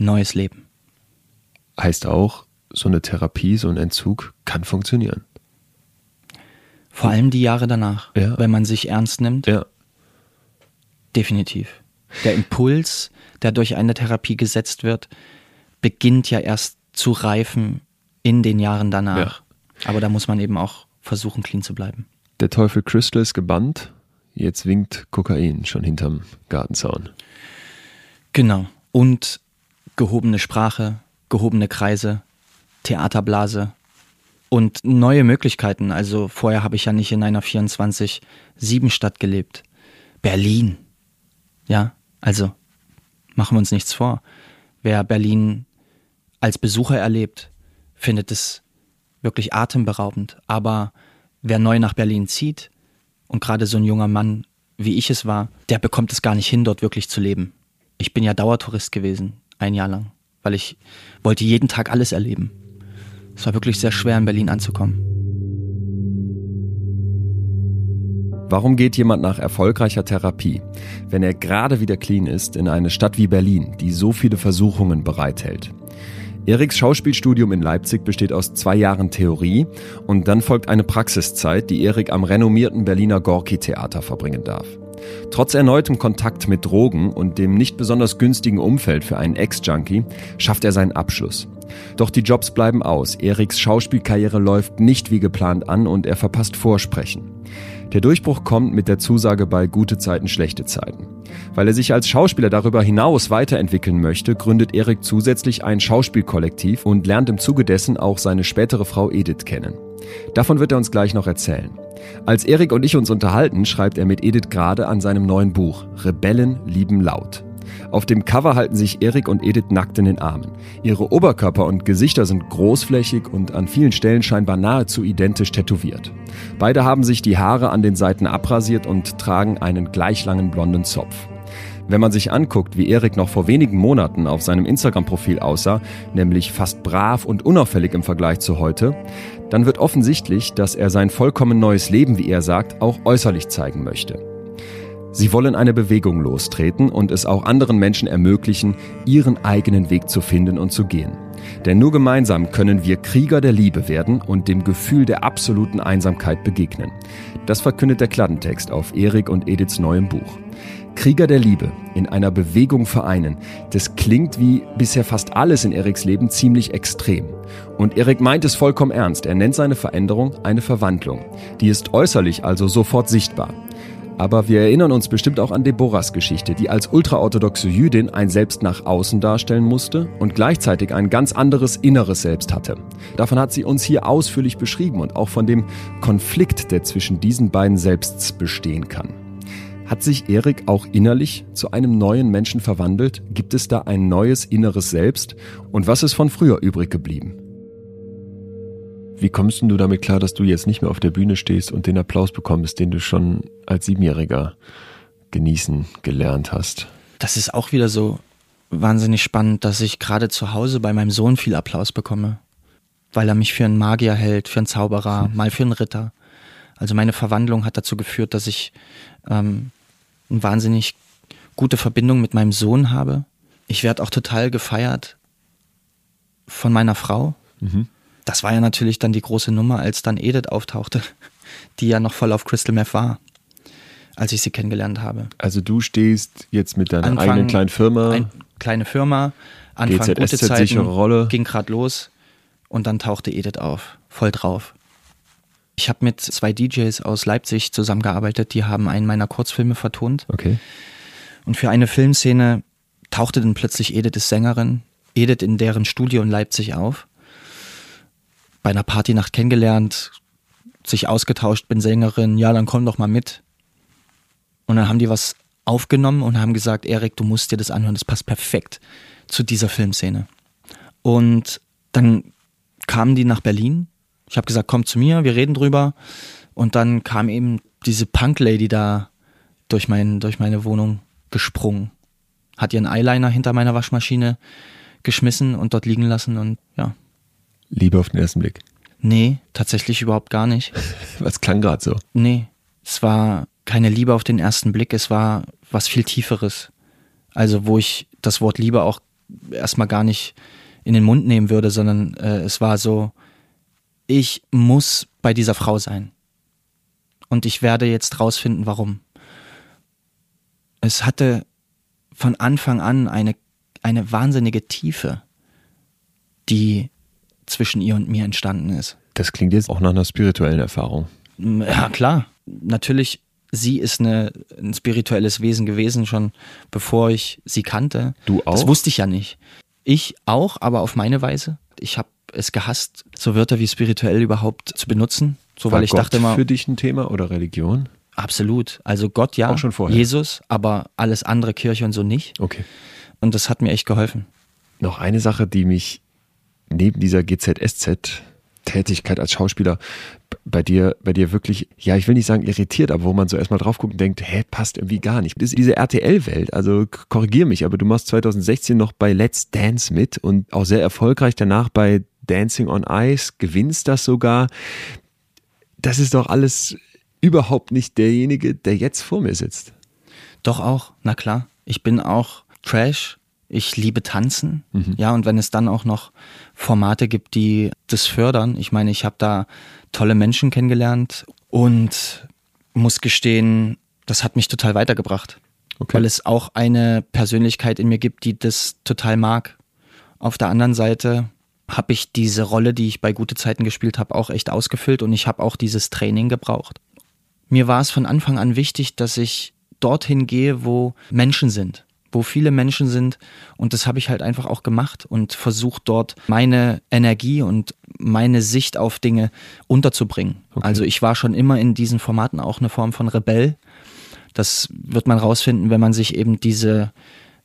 neues Leben. Heißt auch, so eine Therapie, so ein Entzug kann funktionieren. Vor allem die Jahre danach, Ja. wenn man sich ernst nimmt, Ja. definitiv. Der Impuls, der durch eine Therapie gesetzt wird, beginnt ja erst zu reifen in den Jahren danach. Aber da muss man eben auch versuchen, clean zu bleiben. Der Teufel Crystal ist gebannt, jetzt winkt Kokain schon hinterm Gartenzaun. Genau. Und gehobene Sprache, gehobene Kreise, Theaterblase und neue Möglichkeiten. Also vorher habe ich ja nicht in einer 24-7-Stadt gelebt. Berlin. Ja, also machen wir uns nichts vor. Wer Berlin als Besucher erlebt, findet es wirklich atemberaubend. Aber wer neu nach Berlin zieht und gerade so ein junger Mann, wie ich es war, der bekommt es gar nicht hin, dort wirklich zu leben. Ich bin ja Dauertourist gewesen, ein Jahr lang, weil ich wollte jeden Tag alles erleben. Es war wirklich sehr schwer, in Berlin anzukommen. Warum geht jemand nach erfolgreicher Therapie, wenn er gerade wieder clean ist, in eine Stadt wie Berlin, die so viele Versuchungen bereithält? Eriks Schauspielstudium in Leipzig besteht aus zwei Jahren Theorie und dann folgt eine Praxiszeit, die Erik am renommierten Berliner Gorki-Theater verbringen darf. Trotz erneutem Kontakt mit Drogen und dem nicht besonders günstigen Umfeld für einen Ex-Junkie schafft er seinen Abschluss. Doch die Jobs bleiben aus. Eriks Schauspielkarriere läuft nicht wie geplant an und er verpasst Vorsprechen. Der Durchbruch kommt mit der Zusage bei gute Zeiten, schlechte Zeiten. Weil er sich als Schauspieler darüber hinaus weiterentwickeln möchte, gründet Erik zusätzlich ein Schauspielkollektiv und lernt im Zuge dessen auch seine spätere Frau Edith kennen. Davon wird er uns gleich noch erzählen. Als Erik und ich uns unterhalten, schreibt er mit Edith gerade an seinem neuen Buch Rebellen lieben laut. Auf dem Cover halten sich Erik und Edith nackt in den Armen. Ihre Oberkörper und Gesichter sind großflächig und an vielen Stellen scheinbar nahezu identisch tätowiert. Beide haben sich die Haare an den Seiten abrasiert und tragen einen gleich langen blonden Zopf. Wenn man sich anguckt, wie Erik noch vor wenigen Monaten auf seinem Instagram-Profil aussah, nämlich fast brav und unauffällig im Vergleich zu heute, dann wird offensichtlich, dass er sein vollkommen neues Leben, wie er sagt, auch äußerlich zeigen möchte. Sie wollen eine Bewegung lostreten und es auch anderen Menschen ermöglichen, ihren eigenen Weg zu finden und zu gehen. Denn nur gemeinsam können wir Krieger der Liebe werden und dem Gefühl der absoluten Einsamkeit begegnen. Das verkündet der Kladdentext auf Erik und Ediths neuem Buch. Krieger der Liebe in einer Bewegung vereinen, das klingt wie bisher fast alles in Eriks Leben ziemlich extrem. Und Erik meint es vollkommen ernst. Er nennt seine Veränderung eine Verwandlung. Die ist äußerlich also sofort sichtbar. Aber wir erinnern uns bestimmt auch an Deborahs Geschichte, die als ultraorthodoxe Jüdin ein Selbst nach außen darstellen musste und gleichzeitig ein ganz anderes inneres Selbst hatte. Davon hat sie uns hier ausführlich beschrieben und auch von dem Konflikt, der zwischen diesen beiden Selbsts bestehen kann. Hat sich Erik auch innerlich zu einem neuen Menschen verwandelt? Gibt es da ein neues inneres Selbst? Und was ist von früher übrig geblieben? Wie kommst du damit klar, dass du jetzt nicht mehr auf der Bühne stehst und den Applaus bekommst, den du schon als Siebenjähriger genießen gelernt hast? Das ist auch wieder so wahnsinnig spannend, dass ich gerade zu Hause bei meinem Sohn viel Applaus bekomme. Weil er mich für einen Magier hält, für einen Zauberer, mal für einen Ritter. Also meine Verwandlung hat dazu geführt, dass ich ähm, eine wahnsinnig gute Verbindung mit meinem Sohn habe. Ich werde auch total gefeiert von meiner Frau. Mhm das war ja natürlich dann die große Nummer, als dann Edith auftauchte, die ja noch voll auf Crystal Meth war, als ich sie kennengelernt habe. Also du stehst jetzt mit deiner Anfang, eigenen kleinen Firma. Ein, kleine Firma, Anfang GZSZ, gute Zeiten, Rolle. ging gerade los und dann tauchte Edith auf, voll drauf. Ich habe mit zwei DJs aus Leipzig zusammengearbeitet, die haben einen meiner Kurzfilme vertont. Okay. Und für eine Filmszene tauchte dann plötzlich Edith als Sängerin, Edith in deren Studio in Leipzig auf bei einer Partynacht kennengelernt, sich ausgetauscht, bin Sängerin, ja, dann komm doch mal mit. Und dann haben die was aufgenommen und haben gesagt, Erik, du musst dir das anhören, das passt perfekt zu dieser Filmszene. Und dann kamen die nach Berlin. Ich habe gesagt, komm zu mir, wir reden drüber. Und dann kam eben diese Punk-Lady da durch, mein, durch meine Wohnung gesprungen. Hat ihren Eyeliner hinter meiner Waschmaschine geschmissen und dort liegen lassen und ja, Liebe auf den ersten Blick? Nee, tatsächlich überhaupt gar nicht. Was klang gerade so? Nee, es war keine Liebe auf den ersten Blick, es war was viel Tieferes. Also, wo ich das Wort Liebe auch erstmal gar nicht in den Mund nehmen würde, sondern äh, es war so, ich muss bei dieser Frau sein. Und ich werde jetzt rausfinden, warum. Es hatte von Anfang an eine, eine wahnsinnige Tiefe, die zwischen ihr und mir entstanden ist. Das klingt jetzt auch nach einer spirituellen Erfahrung. Ja, klar. Natürlich, sie ist eine, ein spirituelles Wesen gewesen, schon bevor ich sie kannte. Du auch? Das wusste ich ja nicht. Ich auch, aber auf meine Weise. Ich habe es gehasst, so Wörter wie spirituell überhaupt zu benutzen. So, War weil ich Gott dachte immer. für dich ein Thema oder Religion? Absolut. Also Gott ja. Auch schon vorher. Jesus, aber alles andere Kirche und so nicht. Okay. Und das hat mir echt geholfen. Noch eine Sache, die mich neben dieser GZSZ Tätigkeit als Schauspieler bei dir, bei dir wirklich, ja, ich will nicht sagen irritiert, aber wo man so erstmal drauf guckt und denkt, hä, passt irgendwie gar nicht. Das ist diese RTL-Welt, also korrigier mich, aber du machst 2016 noch bei Let's Dance mit und auch sehr erfolgreich danach bei Dancing on Ice, gewinnst das sogar. Das ist doch alles überhaupt nicht derjenige, der jetzt vor mir sitzt. Doch auch, na klar. Ich bin auch Trash, ich liebe Tanzen, mhm. ja, und wenn es dann auch noch Formate gibt, die das fördern. Ich meine, ich habe da tolle Menschen kennengelernt und muss gestehen, das hat mich total weitergebracht, okay. weil es auch eine Persönlichkeit in mir gibt, die das total mag. Auf der anderen Seite habe ich diese Rolle, die ich bei gute Zeiten gespielt habe, auch echt ausgefüllt und ich habe auch dieses Training gebraucht. Mir war es von Anfang an wichtig, dass ich dorthin gehe, wo Menschen sind wo viele Menschen sind. Und das habe ich halt einfach auch gemacht und versucht dort meine Energie und meine Sicht auf Dinge unterzubringen. Okay. Also ich war schon immer in diesen Formaten auch eine Form von Rebell. Das wird man rausfinden, wenn man sich eben diese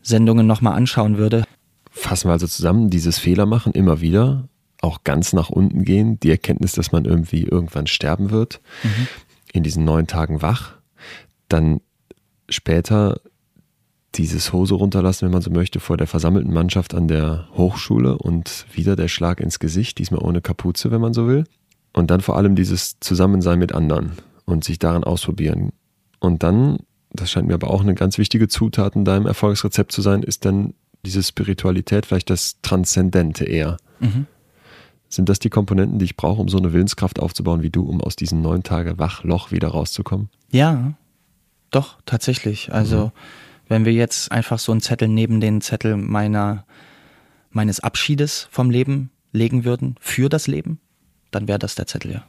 Sendungen nochmal anschauen würde. Fassen wir also zusammen, dieses Fehler machen immer wieder, auch ganz nach unten gehen, die Erkenntnis, dass man irgendwie irgendwann sterben wird, mhm. in diesen neun Tagen wach, dann später dieses Hose runterlassen, wenn man so möchte, vor der versammelten Mannschaft an der Hochschule und wieder der Schlag ins Gesicht, diesmal ohne Kapuze, wenn man so will. Und dann vor allem dieses Zusammensein mit anderen und sich daran ausprobieren. Und dann das scheint mir aber auch eine ganz wichtige Zutat in deinem Erfolgsrezept zu sein, ist dann diese Spiritualität, vielleicht das Transzendente eher. Mhm. Sind das die Komponenten, die ich brauche, um so eine Willenskraft aufzubauen wie du, um aus diesem neun Tage Wachloch wieder rauszukommen? Ja, doch, tatsächlich. Also, mhm. wenn wir jetzt einfach so einen Zettel neben den Zettel meiner, meines Abschiedes vom Leben legen würden, für das Leben, dann wäre das der Zettel, ja.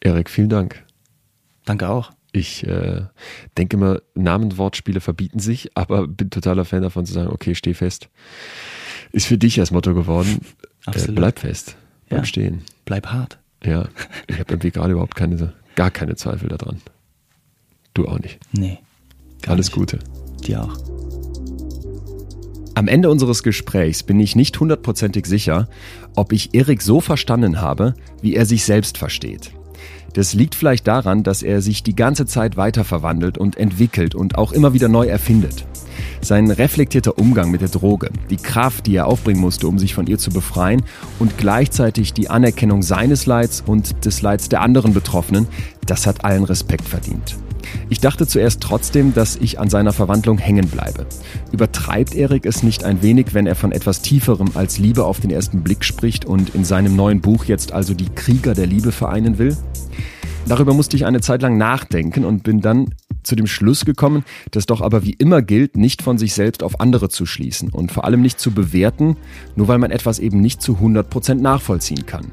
Erik, vielen Dank. Danke auch. Ich äh, denke immer, Namenwortspiele verbieten sich, aber bin totaler Fan davon zu sagen, okay, steh fest. Ist für dich das Motto geworden. Äh, bleib fest. Bleib ja. stehen. Bleib hart. Ja, ich habe irgendwie gerade überhaupt keine, gar keine Zweifel daran. Du auch nicht. Nee. Alles nicht. Gute. Dir auch. Am Ende unseres Gesprächs bin ich nicht hundertprozentig sicher, ob ich Erik so verstanden habe, wie er sich selbst versteht. Das liegt vielleicht daran, dass er sich die ganze Zeit weiter verwandelt und entwickelt und auch immer wieder neu erfindet. Sein reflektierter Umgang mit der Droge, die Kraft, die er aufbringen musste, um sich von ihr zu befreien und gleichzeitig die Anerkennung seines Leids und des Leids der anderen Betroffenen, das hat allen Respekt verdient. Ich dachte zuerst trotzdem, dass ich an seiner Verwandlung hängen bleibe. Übertreibt Erik es nicht ein wenig, wenn er von etwas Tieferem als Liebe auf den ersten Blick spricht und in seinem neuen Buch jetzt also die Krieger der Liebe vereinen will? Darüber musste ich eine Zeit lang nachdenken und bin dann zu dem Schluss gekommen, dass doch aber wie immer gilt, nicht von sich selbst auf andere zu schließen und vor allem nicht zu bewerten, nur weil man etwas eben nicht zu 100% nachvollziehen kann.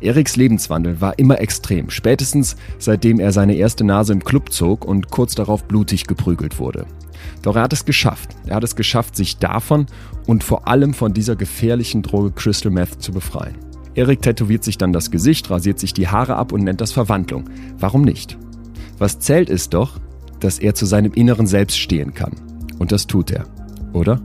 Eriks Lebenswandel war immer extrem, spätestens seitdem er seine erste Nase im Club zog und kurz darauf blutig geprügelt wurde. Doch er hat es geschafft. Er hat es geschafft, sich davon und vor allem von dieser gefährlichen Droge Crystal Meth zu befreien. Erik tätowiert sich dann das Gesicht, rasiert sich die Haare ab und nennt das Verwandlung. Warum nicht? Was zählt ist doch, dass er zu seinem inneren Selbst stehen kann. Und das tut er, oder?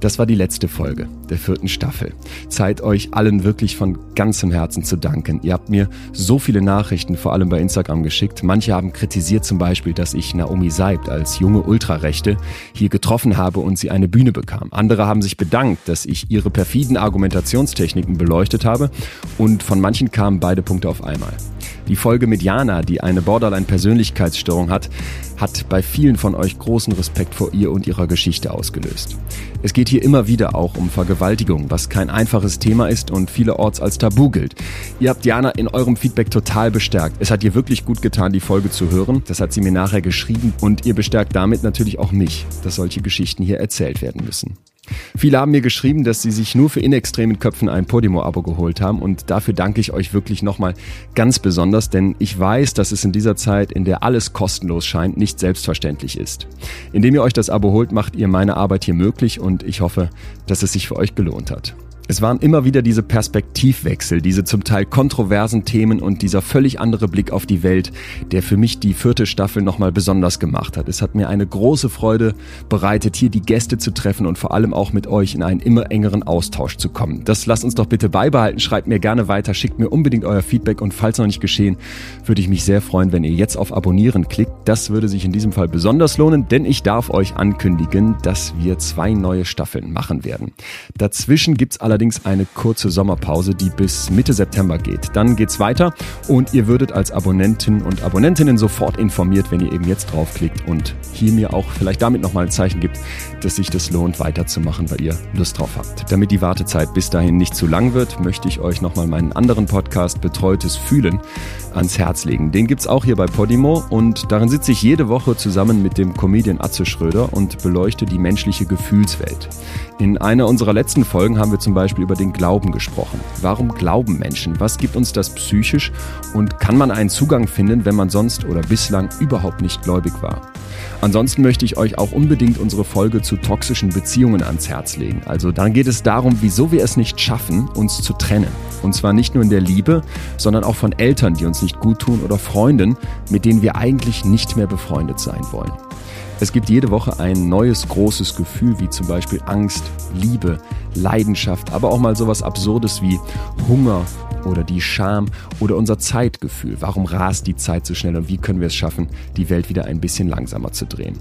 Das war die letzte Folge der vierten Staffel. Zeit euch allen wirklich von ganzem Herzen zu danken. Ihr habt mir so viele Nachrichten, vor allem bei Instagram, geschickt. Manche haben kritisiert zum Beispiel, dass ich Naomi Seibt als junge Ultrarechte hier getroffen habe und sie eine Bühne bekam. Andere haben sich bedankt, dass ich ihre perfiden Argumentationstechniken beleuchtet habe und von manchen kamen beide Punkte auf einmal. Die Folge mit Jana, die eine Borderline-Persönlichkeitsstörung hat, hat bei vielen von euch großen Respekt vor ihr und ihrer Geschichte ausgelöst. Es geht hier immer wieder auch um Vergewaltigung, was kein einfaches Thema ist und vielerorts als Tabu gilt. Ihr habt Jana in eurem Feedback total bestärkt. Es hat ihr wirklich gut getan, die Folge zu hören. Das hat sie mir nachher geschrieben und ihr bestärkt damit natürlich auch mich, dass solche Geschichten hier erzählt werden müssen. Viele haben mir geschrieben, dass sie sich nur für in extremen Köpfen ein Podimo-Abo geholt haben und dafür danke ich euch wirklich nochmal ganz besonders, denn ich weiß, dass es in dieser Zeit, in der alles kostenlos scheint, nicht selbstverständlich ist. Indem ihr euch das Abo holt, macht ihr meine Arbeit hier möglich und ich hoffe, dass es sich für euch gelohnt hat. Es waren immer wieder diese Perspektivwechsel, diese zum Teil kontroversen Themen und dieser völlig andere Blick auf die Welt, der für mich die vierte Staffel nochmal besonders gemacht hat. Es hat mir eine große Freude bereitet, hier die Gäste zu treffen und vor allem auch mit euch in einen immer engeren Austausch zu kommen. Das lasst uns doch bitte beibehalten. Schreibt mir gerne weiter, schickt mir unbedingt euer Feedback und falls noch nicht geschehen, würde ich mich sehr freuen, wenn ihr jetzt auf Abonnieren klickt. Das würde sich in diesem Fall besonders lohnen, denn ich darf euch ankündigen, dass wir zwei neue Staffeln machen werden. Dazwischen gibt's allerdings allerdings eine kurze Sommerpause, die bis Mitte September geht. Dann geht's weiter und ihr würdet als Abonnenten und Abonnentinnen sofort informiert, wenn ihr eben jetzt draufklickt und hier mir auch vielleicht damit nochmal ein Zeichen gibt, dass sich das lohnt, weiterzumachen, weil ihr Lust drauf habt. Damit die Wartezeit bis dahin nicht zu lang wird, möchte ich euch nochmal meinen anderen Podcast Betreutes Fühlen ans Herz legen. Den gibt's auch hier bei Podimo und darin sitze ich jede Woche zusammen mit dem Comedian Atze Schröder und beleuchte die menschliche Gefühlswelt. In einer unserer letzten Folgen haben wir zum Beispiel über den Glauben gesprochen. Warum glauben Menschen? Was gibt uns das psychisch? Und kann man einen Zugang finden, wenn man sonst oder bislang überhaupt nicht gläubig war? Ansonsten möchte ich euch auch unbedingt unsere Folge zu toxischen Beziehungen ans Herz legen. Also dann geht es darum, wieso wir es nicht schaffen, uns zu trennen. Und zwar nicht nur in der Liebe, sondern auch von Eltern, die uns nicht gut tun oder Freunden, mit denen wir eigentlich nicht mehr befreundet sein wollen. Es gibt jede Woche ein neues großes Gefühl, wie zum Beispiel Angst, Liebe, Leidenschaft, aber auch mal sowas Absurdes wie Hunger oder die Scham oder unser Zeitgefühl. Warum rast die Zeit so schnell und wie können wir es schaffen, die Welt wieder ein bisschen langsamer zu drehen?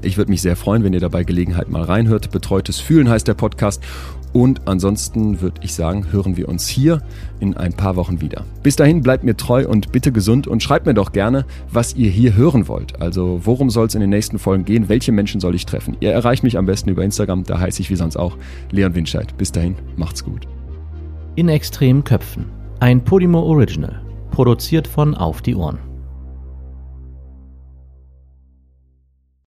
Ich würde mich sehr freuen, wenn ihr dabei Gelegenheit mal reinhört. Betreutes Fühlen heißt der Podcast Und ansonsten würde ich sagen, hören wir uns hier in ein paar Wochen wieder. Bis dahin bleibt mir treu und bitte gesund und schreibt mir doch gerne, was ihr hier hören wollt. Also worum soll es in den nächsten Folgen gehen? Welche Menschen soll ich treffen? Ihr erreicht mich am besten über Instagram, da heiße ich wie sonst auch Leon Winscheid. Bis dahin, macht's gut. In extremen Köpfen. Ein Podimo Original. Produziert von Auf die Ohren.